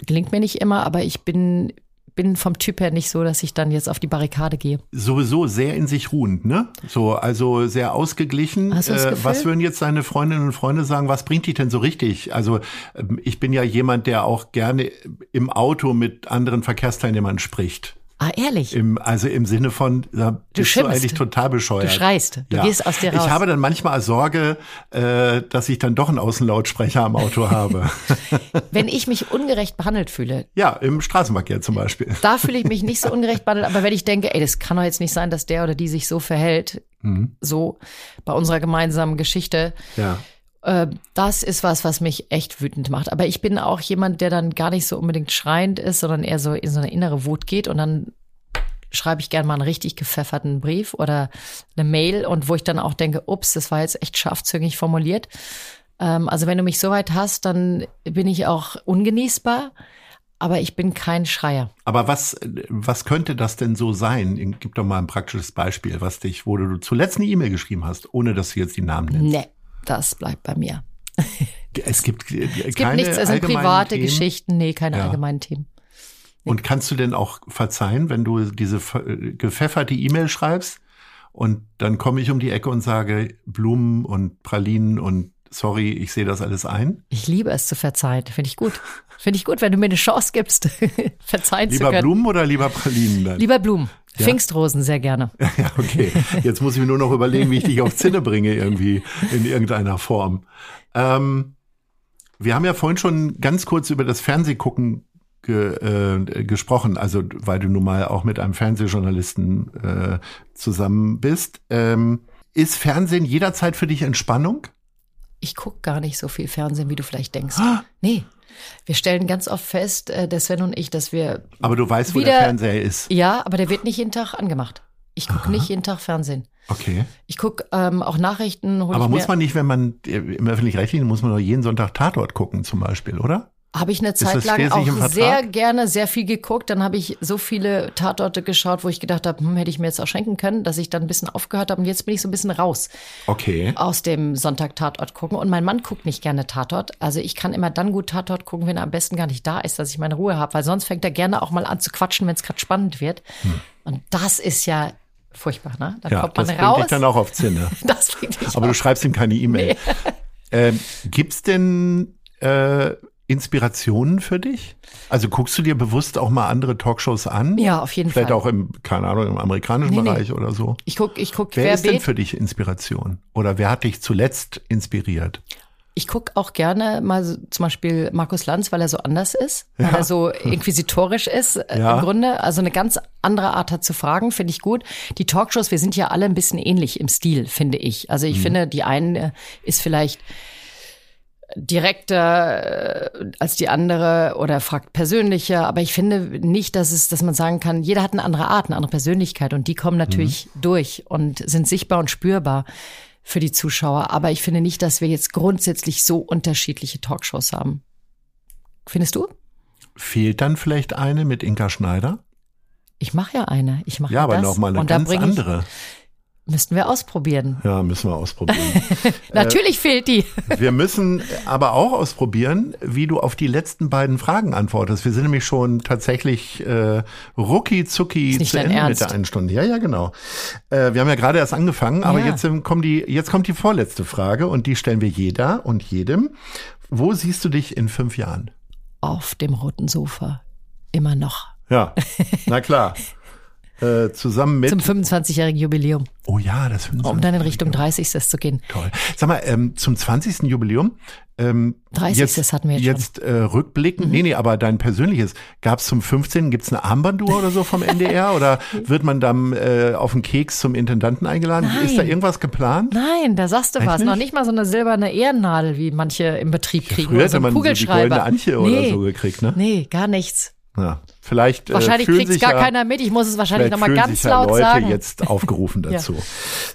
Gelingt mir nicht immer, aber ich bin, bin vom Typ her nicht so, dass ich dann jetzt auf die Barrikade gehe. Sowieso sehr in sich ruhend, ne? So, also sehr ausgeglichen. Hast du das Äh, Gefühl? was würden jetzt deine Freundinnen und Freunde sagen? Was bringt dich denn so richtig? Also ähm, ich bin ja jemand, der auch gerne im Auto mit anderen Verkehrsteilnehmern spricht. Ah, ehrlich? Im, also im Sinne von, da bist du, schimpfst. eigentlich total bescheuert. Du schreist. Du gehst aus dir raus. Ich habe dann manchmal Sorge, äh, dass ich dann doch einen Außenlautsprecher am Auto habe. Wenn ich mich ungerecht behandelt fühle, ja, im Straßenverkehr zum Beispiel. da fühle ich mich nicht so ungerecht behandelt, aber wenn ich denke, ey, das kann doch jetzt nicht sein, dass der oder die sich so verhält, Mhm. so bei unserer gemeinsamen Geschichte, Ja. Äh, das ist was, was mich echt wütend macht. Aber ich bin auch jemand, der dann gar nicht so unbedingt schreiend ist, sondern eher so in so eine innere Wut geht und dann schreibe ich gerne mal einen richtig gepfefferten Brief oder eine Mail und wo ich dann auch denke, ups, das war jetzt echt scharfzüngig formuliert. Ähm, also wenn du mich so weit hast, dann bin ich auch ungenießbar, aber ich bin kein Schreier. Aber was, was könnte das denn so sein? Gib doch mal ein praktisches Beispiel, was dich, wo du zuletzt eine E-Mail geschrieben hast, ohne dass du jetzt die Namen nennst. Nee, das bleibt bei mir. Es gibt, äh, Es gibt nichts, es sind private Geschichten, nee, keine Ja. allgemeinen Themen. Und kannst du denn auch verzeihen, wenn du diese ver- gepfefferte E-Mail schreibst und dann komme ich um die Ecke und sage Blumen und Pralinen und sorry, ich sehe das alles ein? Ich liebe es zu verzeihen, finde ich gut. Finde ich gut, wenn du mir eine Chance gibst, verzeihen zu Lieber können. Blumen oder lieber Pralinen dann? Lieber Blumen. Ja? Pfingstrosen sehr gerne. Ja, okay. Jetzt muss ich mir nur noch überlegen, wie ich dich auf Zinne bringe irgendwie in irgendeiner Form. Ähm, wir haben ja vorhin schon ganz kurz über das Fernsehgucken ge, äh, gesprochen, also weil du nun mal auch mit einem Fernsehjournalisten äh, zusammen bist. Ähm, ist Fernsehen jederzeit für dich Entspannung? Ich gucke gar nicht so viel Fernsehen, wie du vielleicht denkst. Ah. Nee. Wir stellen ganz oft fest, äh, der Sven und ich, dass wir, Aber du weißt, wo Wieder- der Fernseher ist. ja, aber der wird nicht jeden Tag angemacht. Ich gucke nicht jeden Tag Fernsehen. Okay. Ich gucke ähm, auch Nachrichten. Aber muss man nicht, wenn man äh, im öffentlich-rechtlichen, muss man doch jeden Sonntag Tatort gucken zum Beispiel, oder? Habe ich eine Zeit das lang auch sehr gerne sehr viel geguckt. Dann habe ich so viele Tatorte geschaut, wo ich gedacht habe, hm, hätte ich mir jetzt auch schenken können, dass ich dann ein bisschen aufgehört habe. Und jetzt bin ich so ein bisschen raus Okay. aus dem Sonntag-Tatort gucken. Und mein Mann guckt nicht gerne Tatort. Also ich kann immer dann gut Tatort gucken, wenn er am besten gar nicht da ist, dass ich meine Ruhe habe. Weil sonst fängt er gerne auch mal an zu quatschen, wenn es gerade spannend wird. Und das ist ja furchtbar, ne? Dann Hm. Ja, kommt man das bringt raus. dich dann auch auf Zinne. das bringt dich Aber du auf. schreibst ihm keine E-Mail. Ähm, gibt's denn äh, Inspirationen für dich? Also guckst du dir bewusst auch mal andere Talkshows an? Ja, auf jeden Vielleicht Fall. auch im, keine Ahnung, im amerikanischen Nee, nee. Bereich oder so. Ich guck, ich guck Wer ist denn für dich Inspiration? Oder wer hat dich zuletzt inspiriert? Ich guck auch gerne mal so, zum Beispiel Markus Lanz, weil er so anders ist, weil er so inquisitorisch ist äh, Ja. im Grunde. Also eine ganz andere Art hat zu fragen, finde ich gut. Die Talkshows, wir sind ja alle ein bisschen ähnlich im Stil, finde ich. Also ich finde, die eine ist vielleicht direkter äh, als die andere oder fragt persönlicher, aber ich finde nicht, dass es, dass man sagen kann, jeder hat eine andere Art, eine andere Persönlichkeit und die kommen natürlich durch und sind sichtbar und spürbar für die Zuschauer. Aber ich finde nicht, dass wir jetzt grundsätzlich so unterschiedliche Talkshows haben. Findest du? Fehlt dann vielleicht eine mit Inka Schneider? Ich mache ja eine. Ich mache Ja, aber das. noch mal eine ganz andere. Ich, müssten wir ausprobieren. Ja, müssen wir ausprobieren. Natürlich fehlt die. Wir müssen aber auch ausprobieren, wie du auf die letzten beiden Fragen antwortest. Wir sind nämlich schon tatsächlich äh, rucki zucki zu Ende Ernst? mit der einen Stunde. Ja, ja, genau. Äh, wir haben ja gerade erst angefangen, aber Ja. jetzt ähm, kommen die, jetzt kommt die vorletzte Frage und die stellen wir jeder und jedem. Wo siehst du dich in fünf Jahren? Auf dem roten Sofa. Immer noch. Ja, na klar. äh, zusammen mit. Zum 25-jährigen Jubiläum. oh ja, das finden Um dann in Richtung 30. zu gehen. Toll. Sag mal, ähm, zum 20. Jubiläum. Ähm, 30. Jetzt, hatten wir jetzt schon. Mhm. jetzt äh, rückblickend. Nee, nee, aber dein persönliches. Gab es zum 15. Gibt's eine Armbanduhr oder so vom NDR? oder wird man dann äh, auf den Keks zum Intendanten eingeladen? Nein. Ist da irgendwas geplant? Nein, da sagst du Echt was. nicht? Noch nicht mal so eine silberne Ehrennadel, wie manche im Betrieb kriegen. Früher oder so hätte man so die goldene Antje oder nee, so gekriegt, ne? Nee, gar nichts. Ja, vielleicht äh, Wahrscheinlich fühlen kriegt's sich gar ja, keiner mit. Ich muss es wahrscheinlich nochmal ganz sich ja laut Leute sagen. jetzt aufgerufen dazu.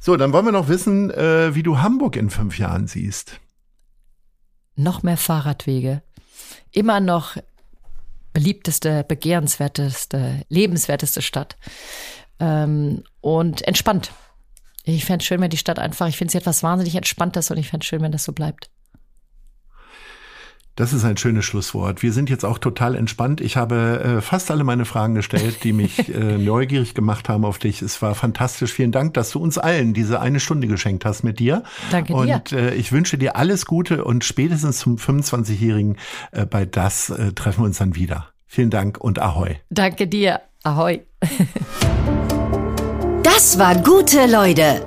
So, dann wollen wir noch wissen, äh, wie du Hamburg in fünf Jahren siehst. Noch mehr Fahrradwege. Immer noch beliebteste, begehrenswerteste, lebenswerteste Stadt. Ähm, und entspannt. Ich fände schön, wenn die Stadt einfach, ich finde sie etwas wahnsinnig Entspanntes und ich fände schön, wenn das so bleibt. Das ist ein schönes Schlusswort. Wir sind jetzt auch total entspannt. Ich habe äh, fast alle meine Fragen gestellt, die mich äh, neugierig gemacht haben auf dich. Es war fantastisch. Vielen Dank, dass du uns allen diese eine Stunde geschenkt hast mit dir. Danke dir. Und äh, ich wünsche dir alles Gute und spätestens zum 25-Jährigen äh, bei das äh, treffen wir uns dann wieder. Vielen Dank und Ahoi. Danke dir. Ahoi. Das war Gute Leute.